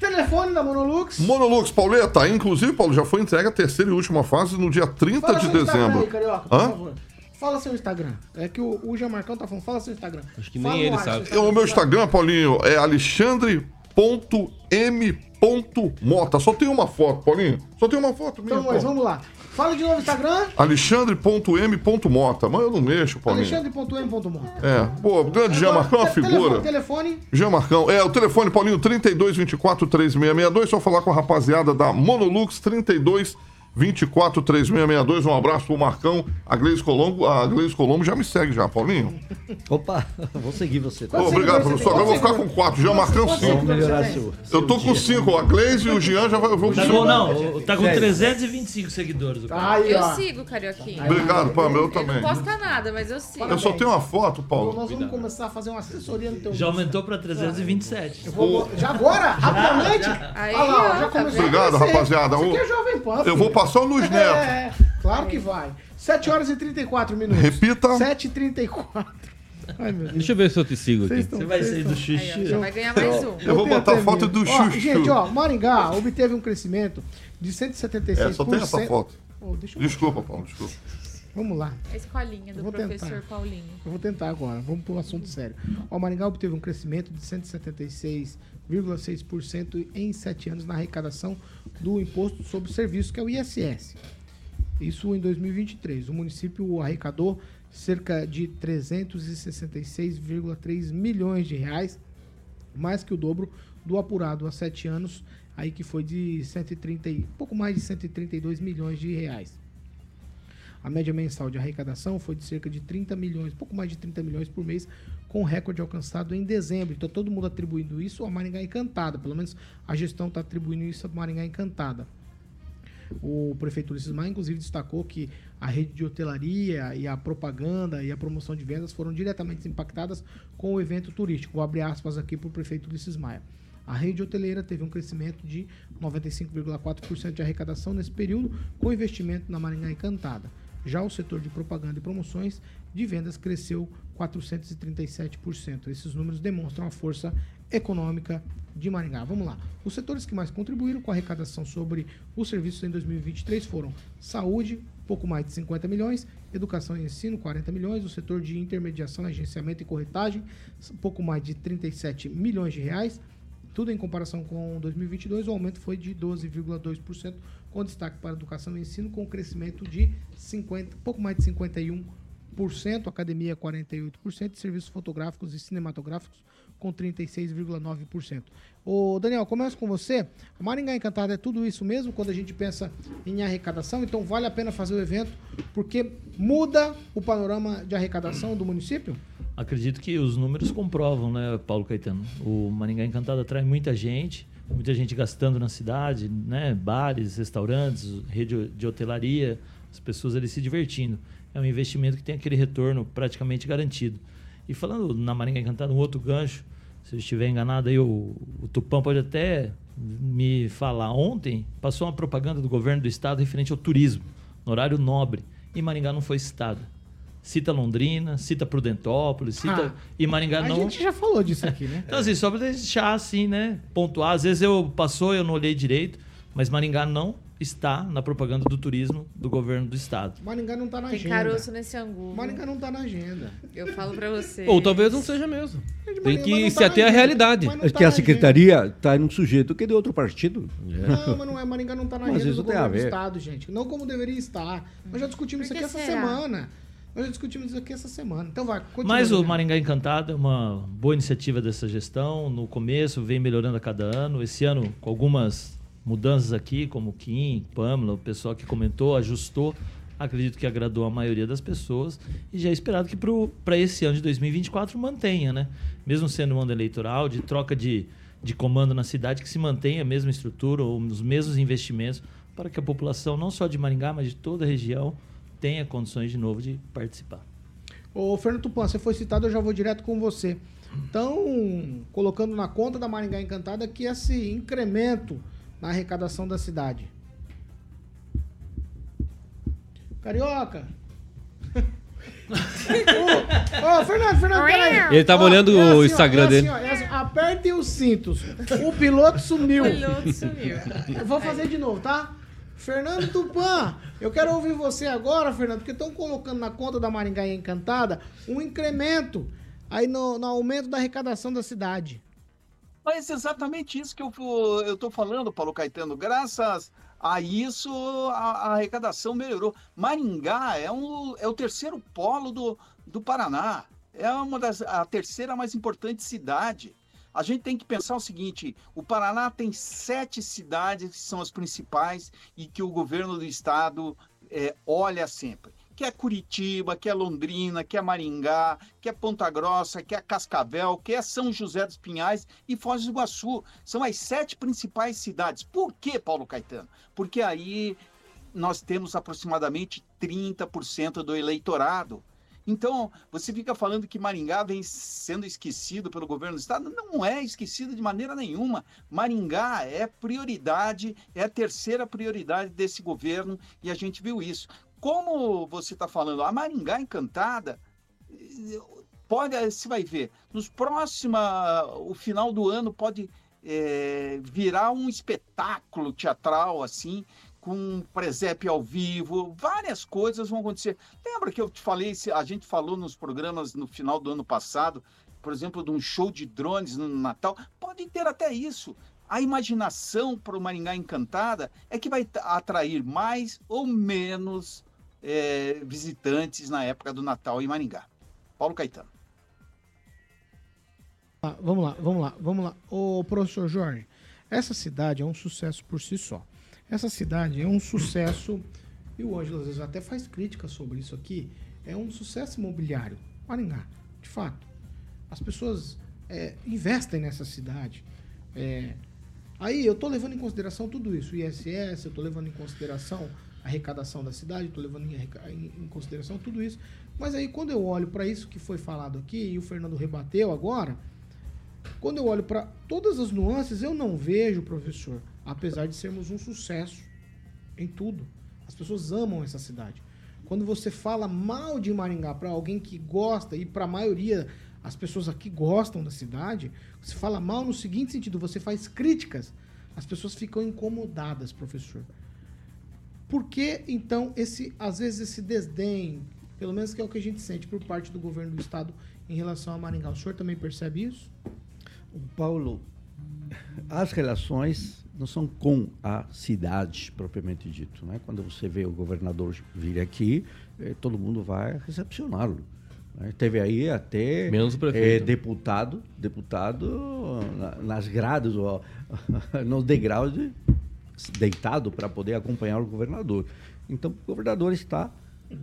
Telefone da Monolux. Monolux, Pauleta, inclusive, Paulo, já foi entregue a terceira e última fase no dia 30 Fala de dezembro. Aí, Carioca, Hã? favor. Fala seu Instagram. É que o, o Jean Marcão tá falando. Fala seu Instagram. Acho que Fala nem ele ar, sabe. Eu- o meu Instagram, Paulinho, é alexandre.m.mota. Só tem uma foto, Paulinho. Só tem uma foto minha. Então, mas pô. vamos lá. Fala de novo o Instagram. Alexandre.m.mota. Mas eu não mexo, Paulinho. Alexandre.m.mota. É, pô, grande Jean Marcão é uma telefone- figura. Telefone. Jean Marcão. É, o telefone, Paulinho, 3224-3662. Só falar com a rapaziada da Monolux, 3224-3662. Um abraço pro Marcão. A Gleis Colombo, a Gleis Colombo já me segue já, Paulinho. Opa, vou seguir você. Tá? Obrigado, professor. Agora eu vou ficar com quatro. Jean Marcão, cinco. Seu. Eu tô com cinco. A Gleis e o Jean já vai. Eu vou com Tá cinco. com, não, tá com Sério. 325 seguidores. Aí, Eu sigo, Carioquinha. Obrigado, Pamela, eu também. não posta nada, mas eu sigo. Eu só tenho uma foto, Então, Paulo. nós vamos começar a fazer uma assessoria no teu Já aumentou pra 327. Vou- Já agora? Rapidamente? Aí, Olha lá, já tá começou Obrigado, rapaziada. Isso aqui O- é. Eu vou passar o Luiz Neto. É, claro que vai. 7 horas e 34 minutos. Repita. 7 e 34. Ai. Deixa eu ver se eu te sigo aqui. Você vai sair do estão- Aí, ó, xixi. já vai ganhar mais um. Eu vou botar foto do Ó, Chuchu. Gente, ó, Maringá obteve um crescimento de 176%. É, só tem essa foto. Oh, deixa eu- Desculpa, Paulo, desculpa. Vamos lá. A escolinha do professor tentar. Paulinho. Eu vou tentar agora. Vamos para um assunto sério. Ó, O Maringá obteve um crescimento de 176,6% em sete anos na arrecadação do Imposto sobre Serviços, que é o ISS. Isso em 2023. O município arrecadou cerca de 366,3 milhões de reais, mais que o dobro do apurado há sete anos, aí que foi de 130, e- pouco mais de 132 milhões de reais. A média mensal de arrecadação foi de cerca de 30 milhões, pouco mais de 30 milhões por mês, com recorde alcançado em dezembro. Então todo mundo atribuindo isso a Maringá Encantada. Pelo menos a gestão está atribuindo isso a Maringá Encantada. O prefeito Ulisses Maia, inclusive, destacou que a rede de hotelaria e a propaganda e a promoção de vendas foram diretamente impactadas com o evento turístico. Vou abrir aspas aqui para o prefeito Ulisses Maia. A rede hoteleira teve um crescimento de 95,4% de arrecadação nesse período, com investimento na Maringá Encantada. Já o setor de propaganda e promoções de vendas cresceu 437%. Esses números demonstram a força econômica de Maringá. Vamos lá. Os setores que mais contribuíram com a arrecadação sobre os serviços em 2023 foram saúde, pouco mais de 50 milhões, educação e ensino, 40 milhões, o setor de intermediação, agenciamento e corretagem, pouco mais de 37 milhões de reais, tudo em comparação com 2022, o aumento foi de 12,2%, com destaque para educação e ensino, com crescimento de 50, pouco mais de 51%, academia 48%, e serviços fotográficos e cinematográficos com 36,9%. Ô Daniel, começo com você. A Maringá Encantada é tudo isso mesmo quando a gente pensa em arrecadação, então vale a pena fazer o evento porque muda o panorama de arrecadação do município? Acredito que os números comprovam, né, Paulo Caetano? O Maringá Encantado atrai muita gente, muita gente gastando na cidade, né? Bares, restaurantes, rede de hotelaria, as pessoas ali se divertindo. É um investimento que tem aquele retorno praticamente garantido. E falando na Maringá Encantada, um outro gancho, se eu estiver enganado aí, o, o Tupã pode até me falar. Ontem passou uma propaganda do governo do estado referente ao turismo, no horário nobre, e Maringá não foi citada. Cita Londrina, cita Prudentópolis, cita. Ah, e Maringá a não. gente já falou disso aqui, né? Então, assim, só pra deixar assim, né? Pontuar. Às vezes eu passou eu não olhei direito, mas Maringá não está na propaganda do turismo do governo do estado. Maringá não tá na Tem agenda. caroço nesse angu. Maringá não tá na agenda. Eu falo pra você. Ou talvez não seja mesmo. Tem Maringá que não se tá ater à na realidade. É tá que a secretaria está num sujeito que é de outro partido. Não, mas não é. Maringá não tá na Mas agenda do tem a governo do estado, gente. Não como deveria estar. Nós já discutimos isso que aqui essa será? semana. Nós já discutimos isso aqui essa semana. Então vai, continua. Mas o. Maringá Encantado é uma boa iniciativa dessa gestão. No começo vem melhorando a cada ano. Esse ano, com algumas mudanças aqui, como Kim, Pamela, o pessoal que comentou, ajustou. Acredito que agradou a maioria das pessoas. E já é esperado que para esse ano de 2024 mantenha, né? Mesmo sendo um ano eleitoral, de troca de, de comando na cidade, que se mantenha a mesma estrutura, ou os mesmos investimentos, para que a população, não só de Maringá, mas de toda a região, tenha condições de novo de participar. Ô, Fernando Tupan, você foi citado, eu já vou direto com você. Então, colocando na conta da Maringá Encantada que esse incremento na arrecadação da cidade. Carioca! Ô, ô, Fernando, Fernando, peraí. Ele tava Ó, olhando é o assim, ó, Instagram é assim, dele. ó, é assim, apertem os cintos. O piloto sumiu. O piloto sumiu. Eu vou fazer de novo, tá? Fernando Tupan, eu quero ouvir você agora, Fernando, porque estão colocando na conta da Maringá Encantada um incremento aí no, no aumento da arrecadação da cidade. Mas é exatamente isso que eu, tô falando, Paulo Caetano. Graças a isso, a, a arrecadação melhorou. Maringá é, um, é o terceiro polo do, do Paraná. É uma das, a terceira mais importante cidade. A gente tem que pensar o seguinte: o Paraná tem sete cidades que são as principais e que o governo do estado é, olha sempre. Que é Curitiba, que é Londrina, que é Maringá, que é Ponta Grossa, que é Cascavel, que é São José dos Pinhais e Foz do Iguaçu. São as sete principais cidades. Por que, Paulo Caetano? Porque aí nós temos aproximadamente 30% do eleitorado. Então, você fica falando que Maringá vem sendo esquecido pelo governo do estado. Não é esquecido de maneira nenhuma. Maringá é prioridade, é a terceira prioridade desse governo e a gente viu isso. Como você está falando, a Maringá Encantada, pode, você vai ver, nos próximos, o final do ano pode eh, virar um espetáculo teatral assim, com um presépio ao vivo, várias coisas vão acontecer. Lembra que eu te falei, se- a gente falou nos programas no final do ano passado, por exemplo, de um show de drones no Natal? Pode ter até isso. A imaginação para o Maringá Encantada é que vai atrair mais ou menos eh, visitantes na época do Natal em Maringá. Paulo Caetano. Ah, vamos lá, vamos lá, vamos lá. Ô, professor Jorge, essa cidade é um sucesso por si só. Essa cidade é um sucesso, e o Ângelo às vezes até faz críticas sobre isso aqui, é um sucesso imobiliário. Maringá, de fato. As pessoas é, investem nessa cidade. É, aí eu tô levando em consideração tudo isso, o ISS, eu tô levando em consideração arrecadação da cidade, tô levando em- em consideração tudo isso. Mas aí quando eu olho para isso que foi falado aqui, e o Fernando rebateu agora, quando eu olho para todas as nuances, eu não vejo, professor, apesar de sermos um sucesso em tudo. As pessoas amam essa cidade. Quando você fala mal de Maringá para alguém que gosta, e para a maioria as pessoas aqui gostam da cidade, você fala mal no seguinte sentido, você faz críticas, as pessoas ficam incomodadas, professor. Por que então esse, às vezes esse desdém, pelo menos que é o que a gente sente por parte do governo do estado em relação a Maringá? O senhor também percebe isso? Paulo, as relações não são com a cidade propriamente dito, né? Quando você vê o governador vir aqui, eh, todo mundo vai recepcioná-lo. né? Teve aí até Menos o eh, deputado, deputado na- nas grades, ó, nos degraus de- deitado para poder acompanhar o governador. Então, o governador está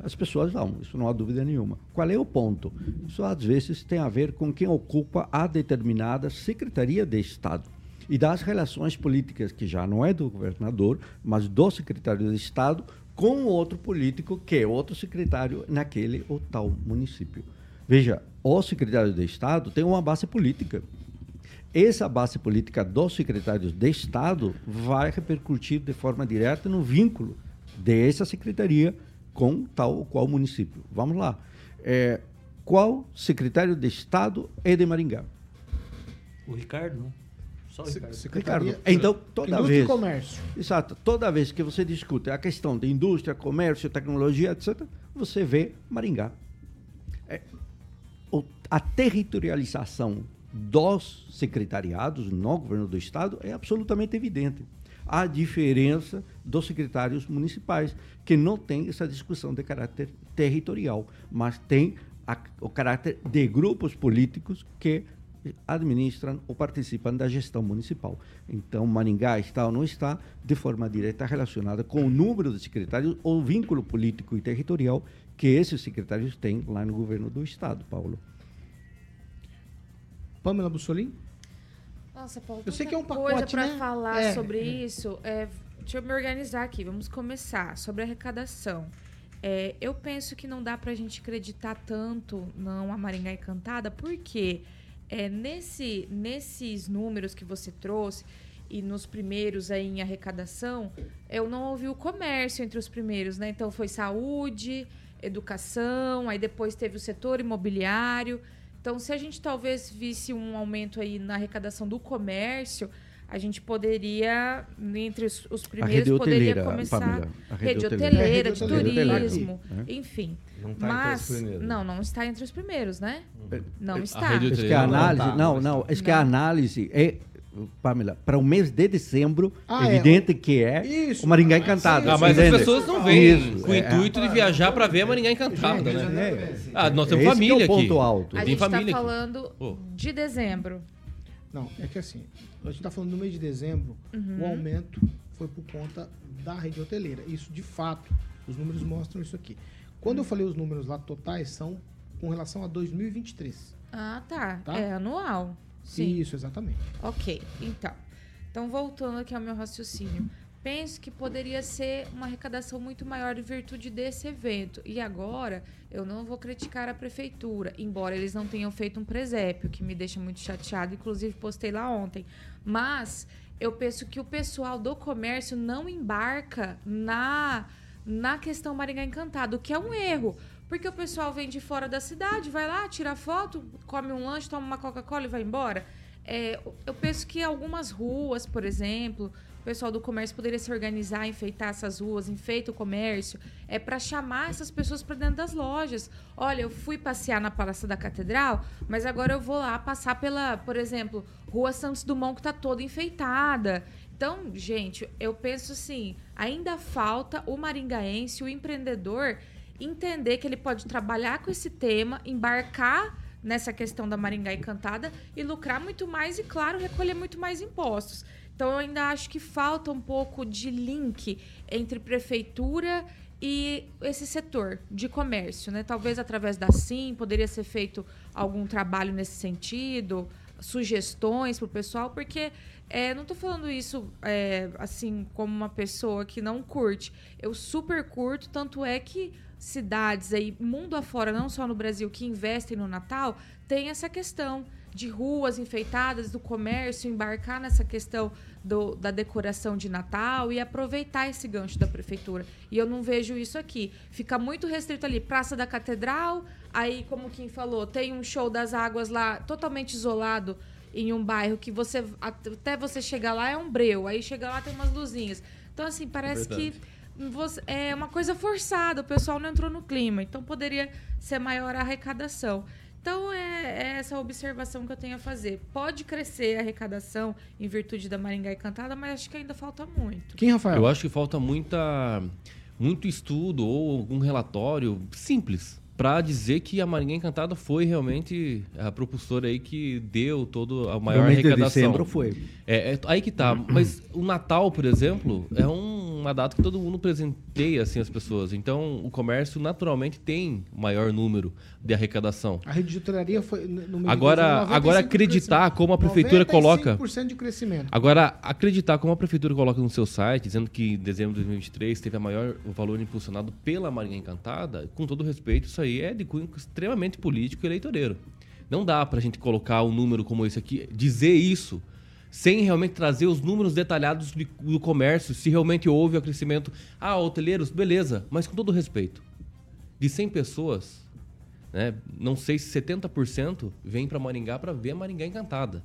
as pessoas vão, isso não há dúvida nenhuma. Qual é o ponto? Isso às vezes tem a ver com quem ocupa a determinada Secretaria de Estado e das relações políticas, que já não é do governador, mas do secretário de Estado com outro político que é outro secretário naquele ou tal município. Veja, o secretário de Estado tem uma base política. Essa base política dos secretários de Estado vai repercutir de forma direta no vínculo dessa secretaria com tal ou qual município. Vamos lá. É, qual secretário de Estado é de Maringá? O Ricardo, né? Só o Ricardo. Ricardo. Então, toda Indústria vez. e comércio. Exato. Toda vez que você discute a questão de indústria, comércio, tecnologia, etc., você vê Maringá. É, a territorialização dos secretariados no governo do estado é absolutamente evidente. A diferença dos secretários municipais, que não tem essa discussão de caráter territorial, mas tem a- o caráter de grupos políticos que administram ou participam da gestão municipal. Então, Maringá está ou não está de forma direta relacionada com o número de secretários ou vínculo político e territorial que esses secretários têm lá no governo do estado, Paulo. Pamela Bussolini? Nossa, Paulo, Eu sei que é um coisa pacote, pra né? falar É, sobre é. isso. É, deixa eu me organizar aqui. Vamos começar sobre a arrecadação. É, eu penso que não dá pra gente acreditar tanto não a Maringá Encantada, porque é, nesse, nesses números que você trouxe e nos primeiros aí em arrecadação, eu não ouvi o comércio entre os primeiros, né? Então foi saúde, educação, aí depois teve o setor imobiliário. Então, se a gente talvez visse um aumento aí na arrecadação do comércio, a gente poderia, entre os, os primeiros, rede poderia começar a rede rede hoteleira. hoteleira, É, de rede hoteleira. turismo, Aqui, né? enfim. Não tá entre Mas os primeiros. não, não está entre os primeiros, né? Não está. rede Esse que é a Não, análise, tá, não, mas não, esse que a Não. análise é, Pamela, para o mês de dezembro, Ah, é, evidente que é Isso. o Maringá Encantado. Ah, mas entende? as pessoas não vêm Isso, com o é, intuito de viajar pra ver a Maringá Encantada, né? é. Ah, nós temos Esse que família é o aqui. ponto alto. A gente está aqui. falando Pô. de dezembro. Não, é que assim, a gente tá falando no mês de dezembro, Uhum. o aumento foi por conta da rede hoteleira. Isso, de fato, os números mostram isso aqui. Quando eu falei os números lá totais, são com relação a 2023. Ah, tá. Tá? É anual. Sim. Isso, exatamente. Ok, então. Então, voltando aqui ao meu raciocínio. Penso que poderia ser uma arrecadação muito maior em virtude desse evento. E agora, eu não vou criticar a prefeitura, embora eles não tenham feito um presépio, que me deixa muito chateado, inclusive postei lá ontem. Mas eu penso que o pessoal do comércio não embarca na, na questão Maringá Encantado, que é um erro. Porque o pessoal vem de fora da cidade, vai lá, tira foto, come um lanche, toma uma Coca-Cola e vai embora. É, eu penso que algumas ruas, por exemplo, o pessoal do comércio poderia se organizar, enfeitar essas ruas, enfeita o comércio, é para chamar essas pessoas para dentro das lojas. Olha, eu fui passear na Praça da Catedral, mas agora eu vou lá passar pela, por exemplo, Rua Santos Dumont que está toda enfeitada. Então, gente, eu penso assim, ainda falta o maringaense, o empreendedor, entender que ele pode trabalhar com esse tema, embarcar nessa questão da Maringá Encantada e lucrar muito mais e, claro, recolher muito mais impostos. Então, eu ainda acho que falta um pouco de link entre prefeitura e esse setor de comércio, né? Talvez através da SIM poderia ser feito algum trabalho nesse sentido, sugestões para o pessoal, porque é, não estou falando isso é, assim como uma pessoa que não curte. Eu super curto, tanto é que cidades aí, mundo afora, não só no Brasil, que investem no Natal, tem essa questão de ruas enfeitadas, do comércio, embarcar nessa questão do, da decoração de Natal e aproveitar esse gancho da prefeitura. E eu não vejo isso aqui. Fica muito restrito ali, Praça da Catedral, aí, como quem falou, tem um show das águas lá totalmente isolado em um bairro que você até você chegar lá é um breu, aí chega lá tem umas luzinhas. Então, assim, parece Verdade. que você- é uma coisa forçada, o pessoal não entrou no clima, então poderia ser maior a arrecadação. Então é, é essa observação que eu tenho a fazer. Pode crescer a arrecadação em virtude da Maringá Encantada, mas acho que ainda falta muito. Quem, Rafael? Eu acho que falta muita, muito estudo ou algum relatório simples para dizer que a Marinha Encantada foi realmente a propulsora aí que deu todo a maior No mês de arrecadação. dezembro foi. É, é aí que tá. Mas o Natal, por exemplo, é um- uma data que todo mundo presenteia assim as pessoas. Então o comércio naturalmente tem maior número de arrecadação. A rede de hotelaria foi no mês de Agora, dezembro, agora 95% acreditar como a prefeitura coloca 95% de crescimento. Agora, acreditar como a prefeitura coloca no seu site, dizendo que em dezembro de 2023 teve a maior o valor impulsionado pela Marinha Encantada, com todo respeito, isso aí é de cunho extremamente político e eleitoreiro. Não dá pra gente colocar um número como esse aqui, dizer isso, sem realmente trazer os números detalhados de- do comércio, se realmente houve o crescimento. Ah, hoteleiros, beleza, mas com todo respeito. De 100 pessoas, né, não sei se 70% vem para Maringá para ver a Maringá Encantada.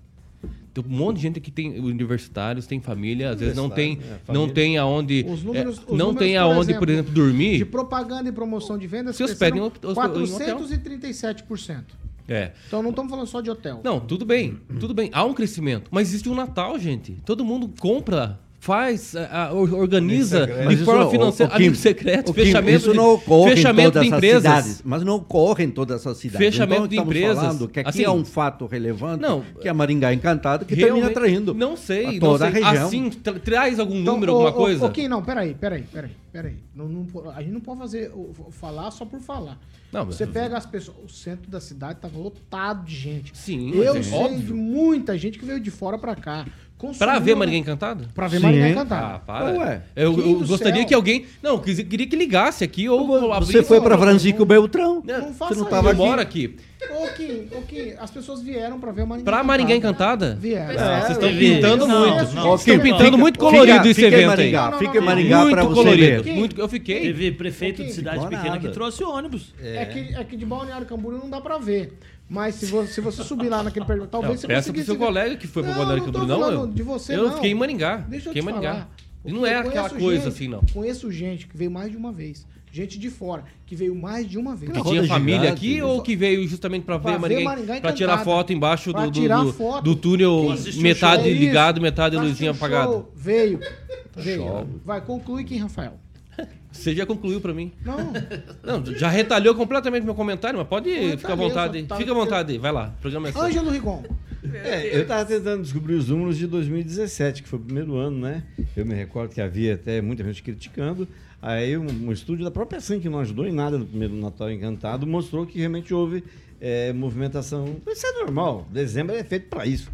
Tem um monte de gente que tem universitários, tem família, às vezes não tem, é, não tem aonde, Os números- é, os não números, tem por aonde, exemplo, por exemplo, De dormir. propaganda e promoção de vendas, Se hospedem em hotel. 437%. É. Então não estamos falando só de hotel. Não, tudo bem, tudo bem. Há um crescimento, mas existe um Natal, gente. Todo mundo compra, faz, a- a- or- organiza de forma financeira, o- o secreto, o fechamento isso não ocorre fechamento em todas de as empresas. cidades, mas não ocorre em todas essas cidades. Fechamento então, de estamos empresas, falando que aqui assim, é um fato relevante, não, que é a Maringá Encantada, que termina atraindo Não sei, a não toda sei. a região. Assim, tra- traz algum Então, número, ô, alguma coisa? Ok, não, peraí, peraí, peraí, peraí. Não, não a gente não pode fazer, o- o- falar só por falar. Não, mas- Você pega as pessoas, o centro da cidade tá lotado de gente. Sim, Eu é sei óbvio. de muita gente que veio de fora pra cá. Pra consumiu- ver Maringá Encantada? Pra ver Sim. Maringá Encantada. Ah, para. Ué, eu eu gostaria céu. que alguém. Não, queria que ligasse aqui ou. Você foi para não, Francisco Beltrão. Não faça Você não isso. Eu aqui. moro aqui. Ô, Kim, ô, Kim, as pessoas vieram pra ver Maringá Pra Maringá Encantada? Vieram. Ah, vocês estão pintando não, muito. não, Vocês estão pintando fica- muito colorido fica- esse fica evento aí. Maringá, Não, não, Fica não, em não. Maringá Muito você colorido. ver. Muito, eu fiquei. Teve prefeito de cidade pequena que trouxe ônibus. É, que, é que de Balneário Camboriú não dá pra ver. Mas se você, se você subir lá naquele pergunta, talvez Não, você peça pro conseguisse seu ver. colega que foi pro Não, Balneário não Camboriú, não. falando Eu, de você, eu não. fiquei em Maringá. Deixa eu fiquei te em Maringá. falar. E não é aquela coisa gente- assim, não. Conheço gente que veio mais de uma vez. Gente de fora, que veio mais de uma vez. Que tinha família gigante, aqui ou que veio justamente pra Pra ver Maringá, Maringá pra tirar foto embaixo do, do, do, foto. do túnel metade ligado, metade luzinha apagada. Veio. Veio. Vai, conclui quem, Rafael? Você já concluiu pra mim. Não. Não, já retalhou completamente meu comentário, mas pode Não ficar à vontade. tava- Fica à vontade, vai lá. Programa é. Ângelo Rigon. É, eu estava tentando descobrir os números de 2017, que foi o primeiro ano, né? Eu me recordo que havia até muita gente criticando. Aí um, um estúdio da própria SAM, que não ajudou em nada no primeiro Natal Encantado, mostrou que realmente houve é, movimentação. Isso é normal. Dezembro é feito para isso.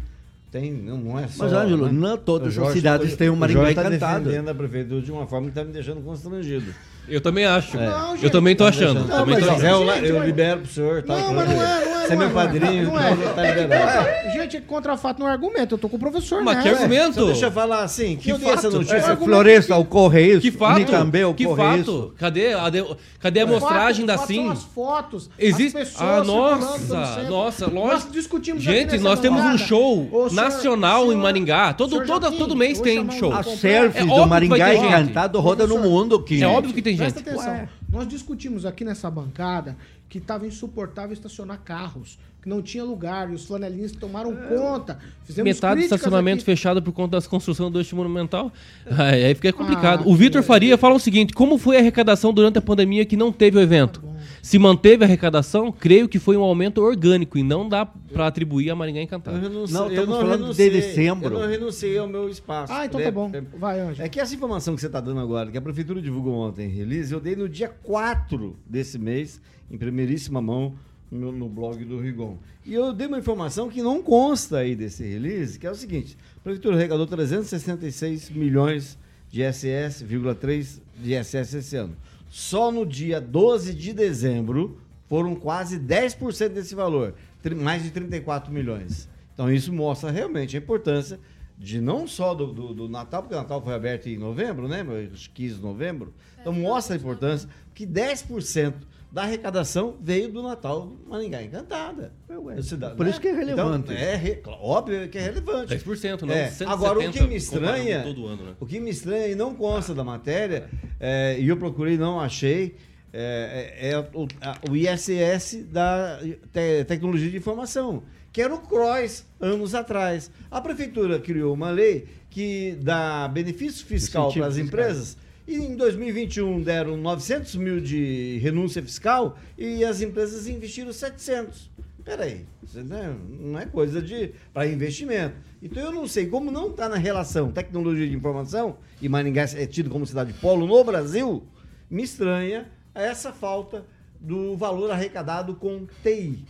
Tem, não, não é só. Mas, Ângelo, né? não todas O as cidades o- têm um o Maringá tá encantado. defendendo a prefeitura de uma forma que está me deixando constrangido. Eu também acho. Não, eu gente, também tô Tá achando. deixando- Não, também mas tô achando. eu, Gente, eu libero pro senhor. Tá, Não, mas não é, não é Você é meu padrinho, Não é. tá É que liberado. Gente, contra fato não é argumento. Eu tô com o professor Mas que nessa. argumento? Então deixa eu falar assim, que dei essa fato. notícia. É, Floresta, ocorre isso? Que fato? Nicambé, que ocorre fato? isso? Cadê a, de- cadê a mostragem da Fato- fato SIM? As fotos. Existe. As pessoas Ah, nossa, nossa, Nós lógico. discutimos aqui Gente, nós temos um show nacional em Maringá. Todo, todo, todo mês tem show. Selfies É do que Maringá encantado roda no mundo, que É óbvio que tem Presta gente. atenção. Ué. Nós discutimos aqui nessa bancada que estava insuportável estacionar carros, que não tinha lugar, e os flanelinhas tomaram conta. Fizemos Metade do estacionamento aqui. fechado por conta das construções do eixo monumental. Aí, aí fica complicado. Ah, o Vitor que- Faria fala o seguinte: como foi a arrecadação durante a pandemia que não teve o evento? Tá Se manteve a arrecadação, creio que foi um aumento orgânico e não dá pra atribuir a Maringá Eu Encantada. renuncio- Não, eu estamos falando de renunciei, dezembro. Eu não renunciei ao meu espaço. Ah, então né? tá bom. É- Vai, Anjo. É que essa informação que você está dando agora, que a prefeitura divulgou ontem em release, eu dei no dia 4 desse mês, em primeiríssima mão, no, no blog do Rigon. E eu dei uma informação que não consta aí desse release, que é o seguinte: a prefeitura arrecadou 366 milhões de SS, 3 de SS esse ano. Só no dia 12 de dezembro foram quase 10% desse valor, mais de 34 milhões. Então isso mostra realmente a importância de não só do, do- do Natal, porque o Natal foi aberto em novembro, né? Acho que 15 de novembro. Então mostra a importância que 10% da arrecadação veio do Natal Maringá Encantada. Ué, Da cidade, por né? isso que é relevante. Então, é re- óbvio que é relevante. 10%, não? É. 170 Agora, o que me estranha, ano, né? o que me estranha e não consta da matéria, é, e eu procurei e não achei, é, é- é o, a- o ISS da te- Tecnologia de Informação, que era o CROIS anos atrás. A prefeitura criou uma lei que dá benefício fiscal para as fiscal. empresas e em 2021 deram 900 mil de renúncia fiscal e as empresas investiram 700. Peraí, não- não é coisa de para investimento. Então eu não sei como não está na relação tecnologia de informação e Maringá é tido como cidade polo no Brasil, me estranha essa falta do valor arrecadado com TI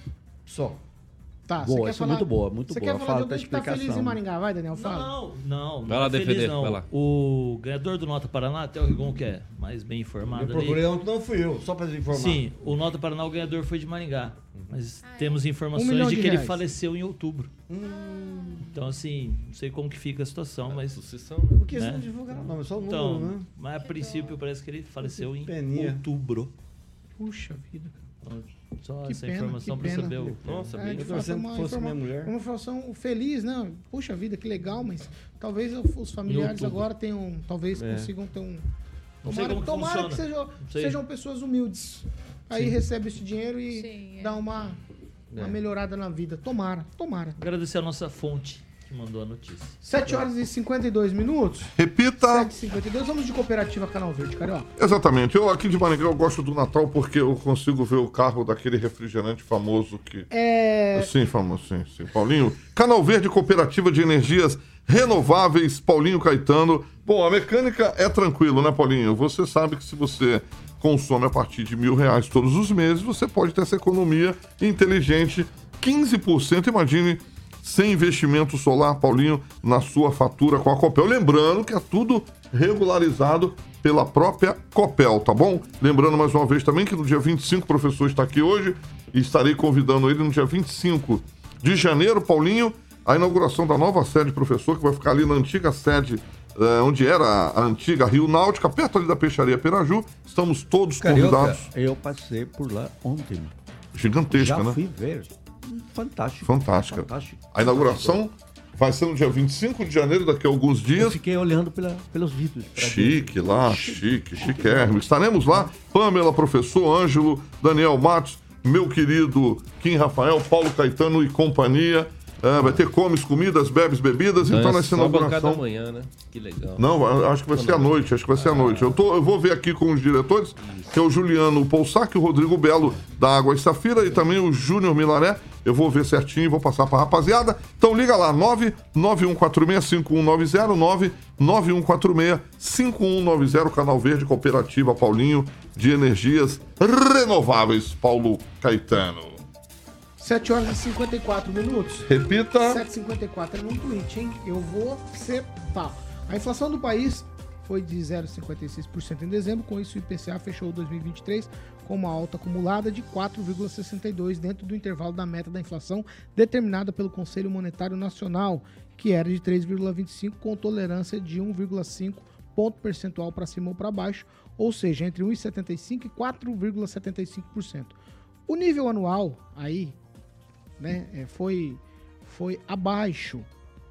só. Tá, Boa, você quer essa é falar- muito boa, muito você boa. quer falar Fala de da alguém que tá feliz explicação. em Maringá? Vai, Daniel, fala. Não, não. Vai não lá é feliz, defender, não. vai lá. O ganhador do Nota Paraná, até o Rigon, que é mais bem informado Eu procurei ontem, não fui eu, só para informar. Sim, o Nota Paraná, o ganhador foi de Maringá. Mas temos Um informações milhão de de que ele reais. faleceu em outubro. Então, assim, não sei como que fica a situação, mas... Sucessão, né? Porque eles né? não divulgaram, não, é só o número, Então, né? mas a princípio parece que ele faleceu em outubro. Puxa vida. Então, só Que essa pena, informação para saber o... Nossa, É, bem. Eu fosse informa- minha mulher. Uma informação feliz, né? Puxa vida, que legal, mas talvez os familiares agora tenham, talvez É. consigam ter um. Tomara, como que tomara que, sejam, sejam pessoas humildes. Aí Sim. recebe esse dinheiro e Sim, é. dá uma, uma É. melhorada na vida. Tomara, tomara. Agradecer a nossa fonte mandou a notícia. 7 horas e 52 minutos. Repita. 7h52. Vamos de cooperativa Canal Verde, Carioca. Exatamente. Eu aqui de Maringá eu gosto do Natal porque eu consigo ver o carro daquele refrigerante famoso que. É. Sim, famoso, sim, sim. Paulinho. Canal Verde Cooperativa de Energias Renováveis, Paulinho Caetano. Bom, a mecânica é tranquilo, né, Paulinho? Você sabe que se você consome a partir de mil reais todos os meses, você pode ter essa economia inteligente, 15%, imagine, sem investimento solar, Paulinho, na sua fatura com a Copel. Lembrando que é tudo regularizado pela própria Copel, tá bom? Lembrando mais uma vez também que no dia 25 o professor está aqui hoje e estarei convidando ele no dia 25 de janeiro, Paulinho, a inauguração da nova sede professor, que vai ficar ali na antiga sede, eh, onde era a antiga Rio Náutica, perto ali da Peixaria Peraju. Estamos todos Carioca, convidados. eu passei por lá ontem. Gigantesca, Já né? fui ver. Fantástico. Fantástica. Fantástico. A inauguração vai ser no dia 25 de janeiro, daqui a alguns Eu dias. fiquei olhando pela- pelos vídeos. Chique lá, chique, chiquérrimo. Estaremos lá, Pamela, professor Ângelo, Daniel Matos, meu querido Kim Rafael, Paulo Caetano e companhia. É, vai ter comes, comidas, bebes, bebidas. Então, é nessa bancada inauguração. amanhã, né? Que legal. Não, eu acho que vai ser à noite, acho que vai ser à noite. Eu, tô, eu vou ver aqui com os diretores, que é o Juliano Poussac, o Rodrigo Belo da Água e Safira e também o Júnior Milaré. Eu vou ver certinho e vou passar pra rapaziada. Então liga lá, 991465190, 991465190, Canal Verde Cooperativa Paulinho de Energias Renováveis, Paulo Caetano. 7 horas e 54 minutos. Repita. 7,54 é num tweet, hein? Eu vou ser tal. A inflação do país foi de 0,56% em dezembro, com isso o IPCA fechou 2023 com uma alta acumulada de 4,62 dentro do intervalo da meta da inflação determinada pelo Conselho Monetário Nacional, que era de 3,25 com tolerância de 1,5 ponto percentual para cima ou para baixo, ou seja, entre 1,75 e 4,75%. O nível anual aí, né, é, foi foi abaixo.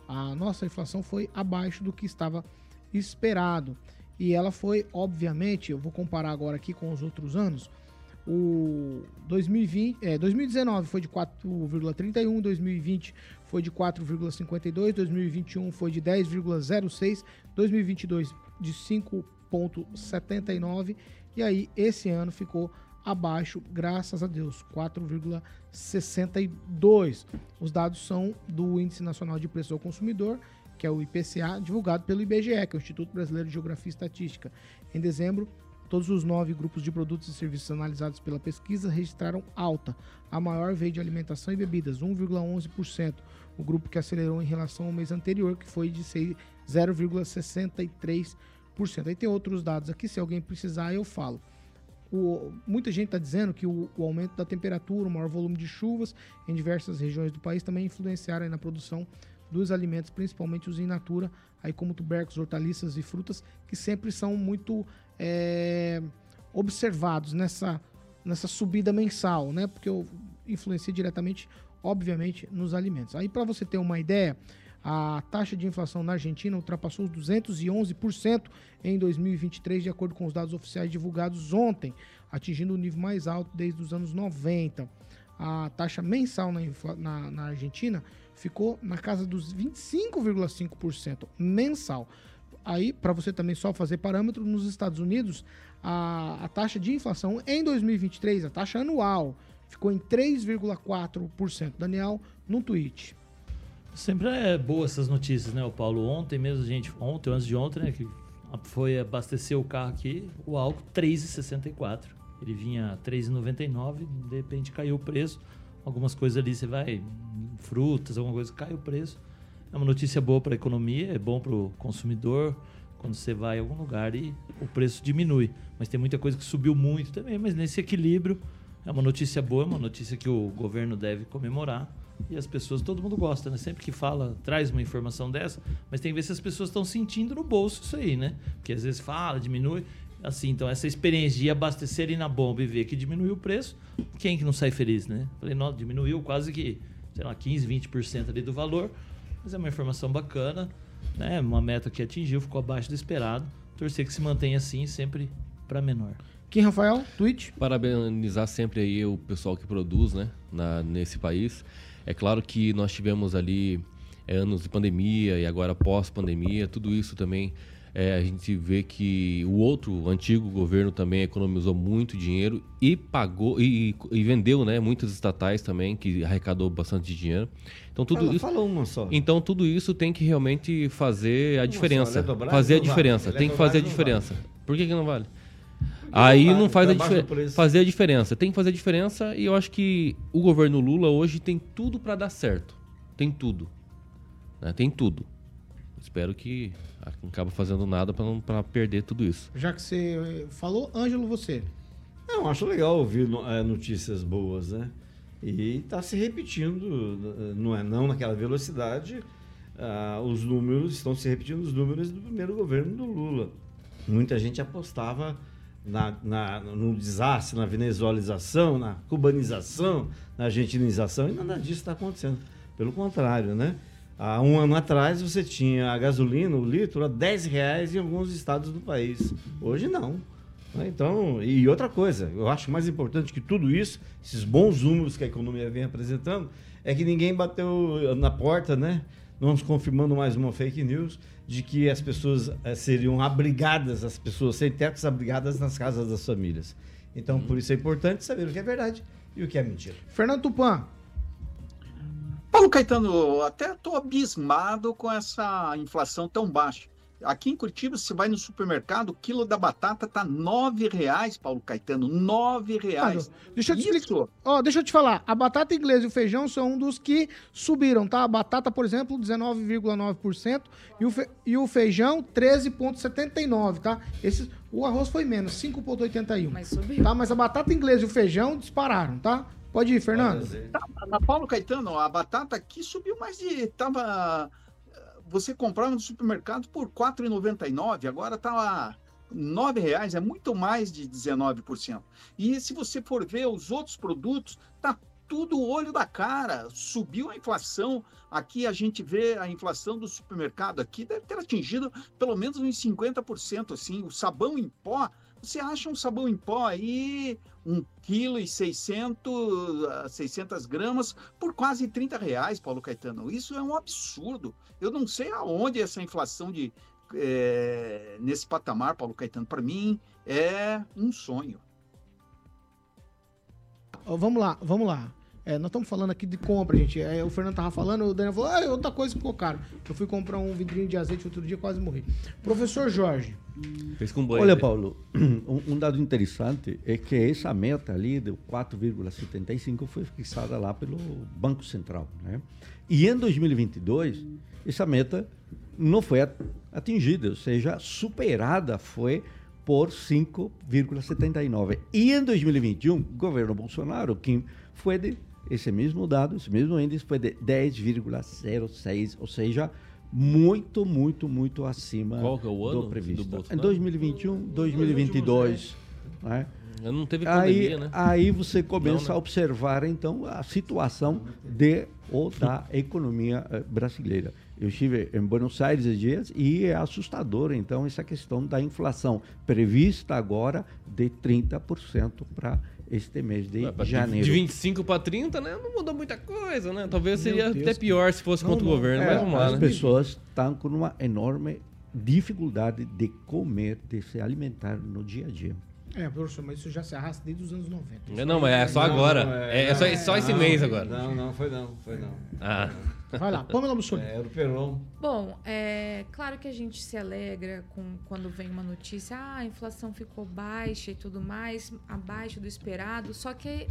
A nossa inflação foi abaixo do que estava esperado. E ela foi, obviamente, eu vou comparar agora aqui com os outros anos. O 2020, é, 2019 foi de 4,31, 2020 foi de 4,52, 2021 foi de 10,06, 2022 de 5,79 e aí esse ano ficou abaixo, graças a Deus, 4,62. Os dados são do Índice Nacional de Preço ao Consumidor, que é o IPCA, divulgado pelo IBGE, que é o Instituto Brasileiro de Geografia e Estatística. Em dezembro, todos os nove grupos de produtos e serviços analisados pela pesquisa registraram alta. A maior veio de alimentação e bebidas, 1,11%. O grupo que acelerou em relação ao mês anterior, que foi de 0,63%. Aí tem outros dados aqui, se alguém precisar, eu falo. O, muita gente está dizendo que o, o, aumento da temperatura, o maior volume de chuvas em diversas regiões do país também influenciaram na produção dos alimentos, principalmente os in natura, aí como tubérculos, hortaliças e frutas, que sempre são muito é, observados nessa, nessa subida mensal, né? Porque influencia diretamente, obviamente, nos alimentos. Aí, para você ter uma ideia, a taxa de inflação na Argentina ultrapassou os 211% em 2023, de acordo com os dados oficiais divulgados ontem, atingindo o nível mais alto desde os anos 90. A taxa mensal na, na, na Argentina ficou na casa dos 25,5% mensal. Aí, para você também só fazer parâmetro, nos Estados Unidos, a, a taxa de inflação em 2023, a taxa anual, ficou em 3,4%. Daniel, no tweet. Sempre é boa essas notícias, né, o Paulo? Ontem mesmo, gente, ontem, antes de ontem, né, que foi abastecer o carro aqui, o álcool 3,64. Ele vinha 3,99, de repente caiu o preço. Algumas coisas ali você vai, frutas, alguma coisa, cai o preço. É uma notícia boa para a economia, é bom para o consumidor quando você vai a algum lugar e o preço diminui. Mas tem muita coisa que subiu muito também, mas nesse equilíbrio é uma notícia boa, é uma notícia que o governo deve comemorar e as pessoas, todo mundo gosta, né? Sempre que fala, traz uma informação dessa, mas tem que ver se as pessoas estão sentindo no bolso isso aí, né? Porque às vezes fala, diminui. Assim, então essa experiência de abastecer ir na bomba e ver que diminuiu o preço, quem que não sai feliz, né? Falei, não, diminuiu quase que, sei lá, 15, 20% ali do valor, mas é uma informação bacana, né? Uma meta que atingiu, ficou abaixo do esperado. Torcer que se mantenha assim, sempre para menor. Quem, Rafael? Twitch? Parabenizar sempre aí o pessoal que produz, né? Na, nesse país. É claro que nós tivemos ali é, anos de pandemia e agora pós-pandemia, tudo isso também é, a gente vê que o outro o antigo governo também economizou muito dinheiro e pagou e, e, vendeu, né, muitas estatais também que arrecadou bastante dinheiro. Então tudo Fala, isso. fala uma só. Então tudo isso tem que realmente fazer a diferença, é fazer a diferença, tem que fazer a diferença. Por que, que não vale? Aí não faz a diferença. Fazer a diferença. Tem que fazer a diferença e eu acho que o governo Lula hoje tem tudo para dar certo. Tem tudo. Né? Tem tudo. Espero que não acabe fazendo nada para perder tudo isso. Já que você falou, Ângelo, você. Não, acho legal ouvir é, notícias boas, né? E está se repetindo, não é não naquela velocidade. Ah, os números estão se repetindo os números do primeiro governo do Lula. Muita gente apostava na, na, no desastre, na venezualização, na cubanização, na argentinização, e nada disso está acontecendo. Pelo contrário, né? Há um ano atrás você tinha a gasolina, o litro, a 10 reais em alguns estados do país. Hoje não. Então, e outra coisa, eu acho mais importante que tudo isso, esses bons números que a economia vem apresentando, é que ninguém bateu na porta, né? Vamos confirmando mais uma fake news de que as pessoas é, seriam abrigadas, as pessoas sem teto abrigadas nas casas das famílias. Então, por isso é importante saber o que é verdade e o que é mentira. Fernando Tupan. Paulo Caetano, até estou abismado com essa inflação tão baixa. Aqui em Curitiba, você vai no supermercado, o quilo da batata tá nove reais, Paulo Caetano, nove reais. deixa eu te explicar. Ó, deixa eu te falar. A batata inglesa e o feijão são um dos que subiram, tá? A batata, por exemplo, 19,9% e, o fe... e o feijão 13,79%, tá? Esses, O arroz foi menos, 5,81. Mas subiu. Tá, mas a batata inglesa e o feijão dispararam, tá? Pode ir, Fernando. Tá, na Paulo Caetano, a batata aqui subiu mais de. Tava. Você comprava no supermercado por R$ 4,99, agora tá 9 reais, é muito mais de 19%. E se você for ver os outros produtos, tá tudo olho da cara. Subiu a inflação. Aqui a gente vê a inflação do supermercado aqui deve ter atingido pelo menos uns 50%. Assim, o sabão em pó. Você acha um sabão em pó aí, 1 kg e 600, ah, 600 gramas, por quase 30 reais, Paulo Caetano. Isso é um absurdo. Eu não sei aonde essa inflação de eh, nesse patamar, Paulo Caetano. Para mim, é um sonho. Vamos lá, vamos lá. É, nós estamos falando aqui de compra, gente. É, o Fernando tava falando, o Daniel falou, ah, outra coisa que ficou caro. Eu fui comprar um vidrinho de azeite outro dia, quase morri. Professor Jorge, Fez com banho. Olha, né? Paulo, um, um dado interessante é que essa meta ali de 4,75 foi fixada lá pelo Banco Central. Né? E em 2022, essa meta não foi at- atingida, ou seja, superada foi por 5,79. E em 2021, o governo Bolsonaro, que foi de esse mesmo dado, esse mesmo índice foi de 10,06, ou seja, muito, muito, muito acima Qual que é o ano do previsto. do em Bolsonaro? 2021, 2022, né? Não teve Aí, pandemia, né? aí você começa Não, né? a observar então a situação de ou da economia eh, brasileira. Eu estive em Buenos Aires esses dias e é assustador então essa questão da inflação prevista agora de 30% para este mês de Ué, janeiro. De 25 para 30, né? Não mudou muita coisa, né? Talvez seria até pior se fosse Não, contra o não. governo, É, mas vamos lá, as né? pessoas estão com uma enorme dificuldade de comer, de se alimentar no dia a dia. É, professor, mas isso já se arrasta desde os anos 90. É, Não, mas é só agora. É, é só, é só esse Não, mês agora. Não, não, foi não, foi não. Ah. Vai lá, Pamela Mussolini. É, era o Peron. Bom, é claro que a gente se alegra com quando vem uma notícia, ah, a inflação ficou baixa e tudo mais, abaixo do esperado. Só que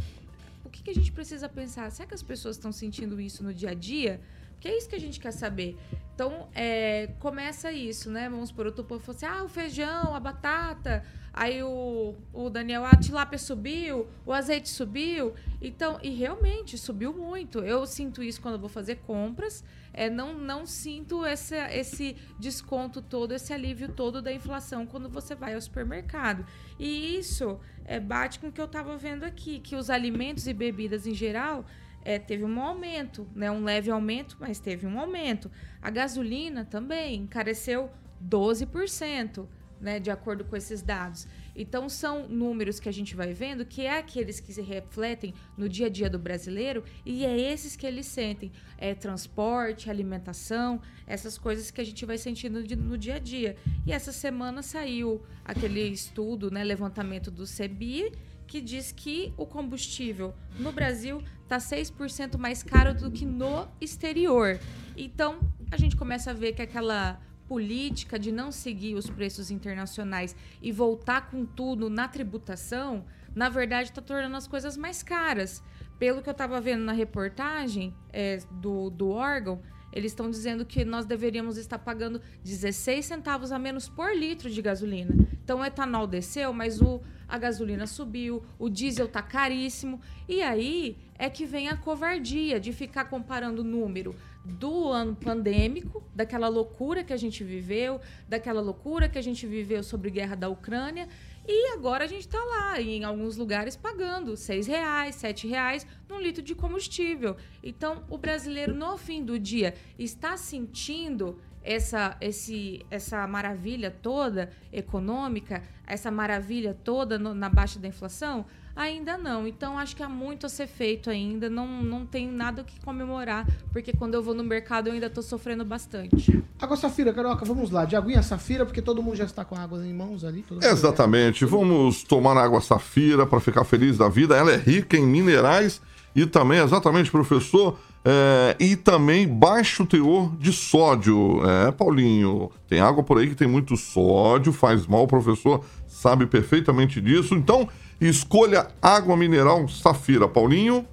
o que, que a gente precisa pensar? Será que as pessoas estão sentindo isso no dia a dia? Porque é isso que a gente quer saber. Então, é, começa isso, né? Vamos por outro povo falou assim: ah, o feijão, a batata. Aí o, o Daniel, a tilápia subiu, o azeite subiu. Então, e realmente subiu muito. Eu sinto isso quando vou fazer compras. É, não, não sinto esse, esse desconto todo, esse alívio todo da inflação quando você vai ao supermercado. E isso é, bate com o que eu estava vendo aqui, que os alimentos e bebidas em geral é, teve um aumento, né? Um leve aumento, mas teve um aumento. A gasolina também encareceu 12%, né? De acordo com esses dados. Então, são números que a gente vai vendo que é aqueles que se refletem no dia a dia do brasileiro e é esses que eles sentem. É transporte, alimentação, essas coisas que a gente vai sentindo de- no dia a dia. E essa semana saiu aquele estudo, né? Levantamento do CEBI, que diz que o combustível no Brasil está 6% mais caro do que no exterior. Então, a gente começa a ver que aquela política de não seguir os preços internacionais e voltar com tudo na tributação, na verdade está tornando as coisas mais caras. Pelo que eu estava vendo na reportagem é, do, do órgão, eles estão dizendo que nós deveríamos estar pagando 16 centavos a menos por litro de gasolina. Então o etanol desceu, mas o, a gasolina subiu, o diesel tá caríssimo. E aí é que vem a covardia de ficar comparando o número do ano pandêmico, daquela loucura que a gente viveu, daquela loucura que a gente viveu sobre guerra da Ucrânia, e agora a gente está lá, em alguns lugares, pagando seis reais, sete reais num litro de combustível. Então, o brasileiro, no fim do dia, está sentindo essa, esse, essa maravilha toda econômica, essa maravilha toda no- na baixa da inflação? Ainda não. Então, acho que há muito a ser feito ainda. Não, não tem nada o que comemorar, porque quando eu vou no mercado eu ainda estou sofrendo bastante. Água Safira, Carioca, vamos lá. De aguinha Safira, porque todo mundo já está com água em mãos ali. Exatamente. Vamos tomar água safira para ficar feliz da vida. Ela é rica em minerais e também, exatamente, professor, é, e também baixo teor de sódio. É, Paulinho, tem água por aí que tem muito sódio, faz mal, o professor sabe perfeitamente disso. Então, escolha água mineral safira, Paulinho.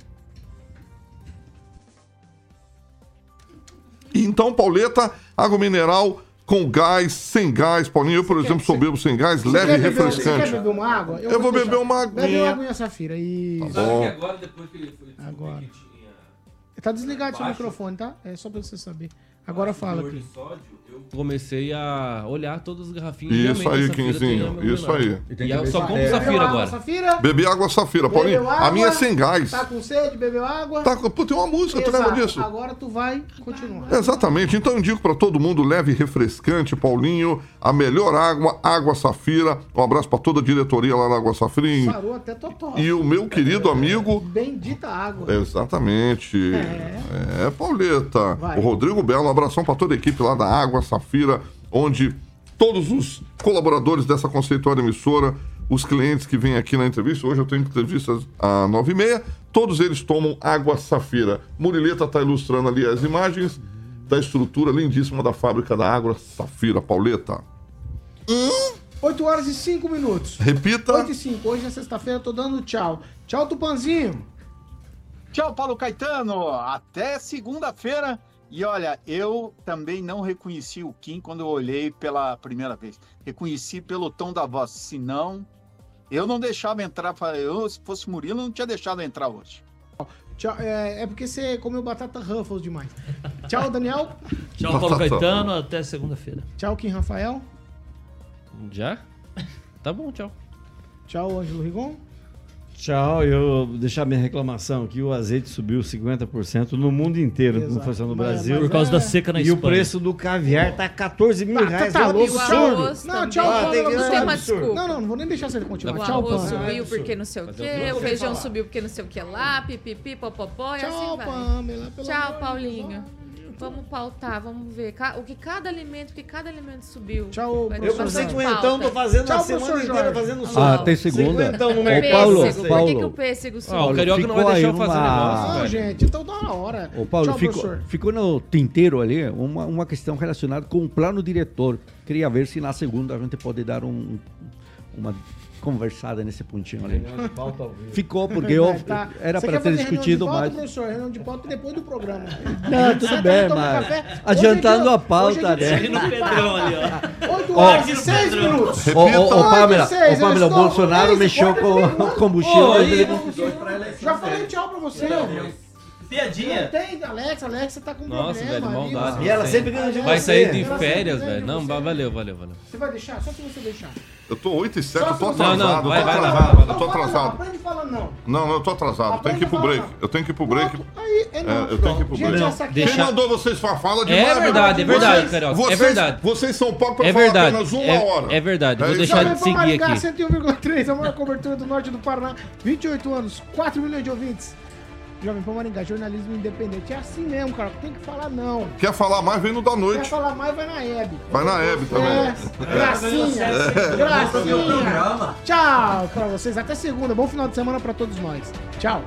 E então, Pauleta, água mineral com gás, sem gás. Paulinho, eu, por exemplo, sou bebo sem gás, Você leve quer e beber- Você refrescante. quer beber uma água? Eu vou beber uma Bebe aguinha. uma aguinha, Safira. Isso. Tá bom. agora, depois que ele foi Agora. Tá desligado seu microfone, tá? É só pra você saber. Agora fala aqui. eu comecei a olhar todas as garrafinhas. Isso realmente aí, Quinzinho, isso menor. aí. E eu só compro é. Safira agora. água, Safira? Beber água Safira. Paulinho, a minha é sem gás. Tá com sede, bebeu água? Tá, pô, tem uma música, tu lembra Exato. disso? Agora tu vai continuar. Exatamente. Então eu indico para todo mundo leve e refrescante, Paulinho, a melhor água, Água Safira. Um abraço para toda a diretoria lá na Água Safira e, Sarou até totó. e o meu querido amigo Bendita água. Exatamente. É, Pauleta. Vai. O Rodrigo Belo, um abração para toda a equipe lá da Água Safira, onde todos os colaboradores dessa conceituada emissora, os clientes que vêm aqui na entrevista, hoje eu tenho entrevistas às nove e meia, todos eles tomam Água Safira. Murileta está ilustrando ali as imagens da estrutura lindíssima da fábrica da Água Safira, Pauleta. 8 horas e 5 minutos. Repita. 8 e 5. Hoje é sexta-feira, tô dando tchau. Tchau, Tupanzinho. Tchau, Paulo Caetano. Até segunda-feira. E olha, eu também não reconheci o Kim quando eu olhei pela primeira vez. Reconheci pelo tom da voz. Senão, eu não deixava entrar. Eu, se fosse Murilo, não tinha deixado entrar hoje. Tchau. É, é porque você comeu batata Ruffles demais. Tchau, Daniel. Tchau, Paulo Caetano. Até segunda-feira. Tchau, Kim Rafael. Já? Tá bom, tchau. Tchau, Ângelo Rigon. Tchau, eu vou deixar minha reclamação aqui. O azeite subiu 50% no mundo inteiro, não Exato. foi só no Brasil. mas Por causa é- da seca na E o Espanha. preço do caviar tá 14 mil Ah, reais. tá é um absurdo. O Não, tchau, Ah, que- você- Não tem uma desculpa. Não, não, não vou nem deixar você continuar. O Tchau, arroz Pamela. subiu porque não sei o quê, o feijão subiu porque não sei o que lá, pipipi, popopó, e Tchau, assim vai. Pamela. Tchau, Paulinho. Vamos pautar, vamos ver o que cada alimento, o que cada alimento subiu. Tchau, Vai Eu com cinquentão tô fazendo Tchau, a semana inteira Jorge. fazendo Ah, sol. tem segunda? Cinquentão no mercado. Paulo, Pêssego, por que, Paulo. que o pêssego Ah, subiu? o Carioca não ficou vai deixar eu fazer uma- negócio, Não, gente, então dá na hora. Ô, Paulo, Tchau, ficou, professor. ficou no tinteiro ali uma, uma questão relacionada com o plano diretor. Queria ver se na segunda a gente pode dar um, uma conversada nesse pontinho ali. Ficou, porque eu, Tá. era para ter discutido de pauta, mais. professor? Reunião de pauta depois do programa. Não, tudo Senta bem, toma um mas adiantando é a pauta, hoje é né? No Pedrão ali, ó. 8 horas e 6 minutos. Ô, ô, ô, Pamela, ô, Pamela, o Bolsonaro mexeu com o combustível. Já falei tchau pra você. Não Piadinha. tem, Alex, Alex, você tá com Nossa, problema. velho, ali, maldade. E ela sempre ganha de Vai sair de férias, velho. Não, valeu, valeu, valeu. Você vai deixar? Só se você deixar. Eu tô 8 e 7, eu tô atrasado. Não, não, vai, eu tô vai atrasado. vai lá, Eu tô Não fala não, atrasado. aprende não. Não, não, eu tô atrasado. Eu tenho que ir pro break. Eu tenho que ir pro break. Pronto, Aí, é não, É, eu tenho que ir pro break. essa aqui Deixa- Quem mandou vocês fa- fala de É verdade, é verdade, vocês- Carioca, é vocês- verdade. Vocês são pagos pra É falar verdade, apenas uma é- hora. é verdade. Vou isso deixar de seguir aqui. 101,3, a maior cobertura do norte do Paraná. 28 anos, 4 milhões de ouvintes. Jovem Pan Maringá, jornalismo independente. É assim mesmo, cara. Tem que falar não. Quer falar mais, vem no da Quer noite. falar mais, vai na Hebe. Vai na Hebe também. É, gracinha. Gracinha. Tchau pra vocês. Até segunda. Bom final de semana pra todos nós. Tchau.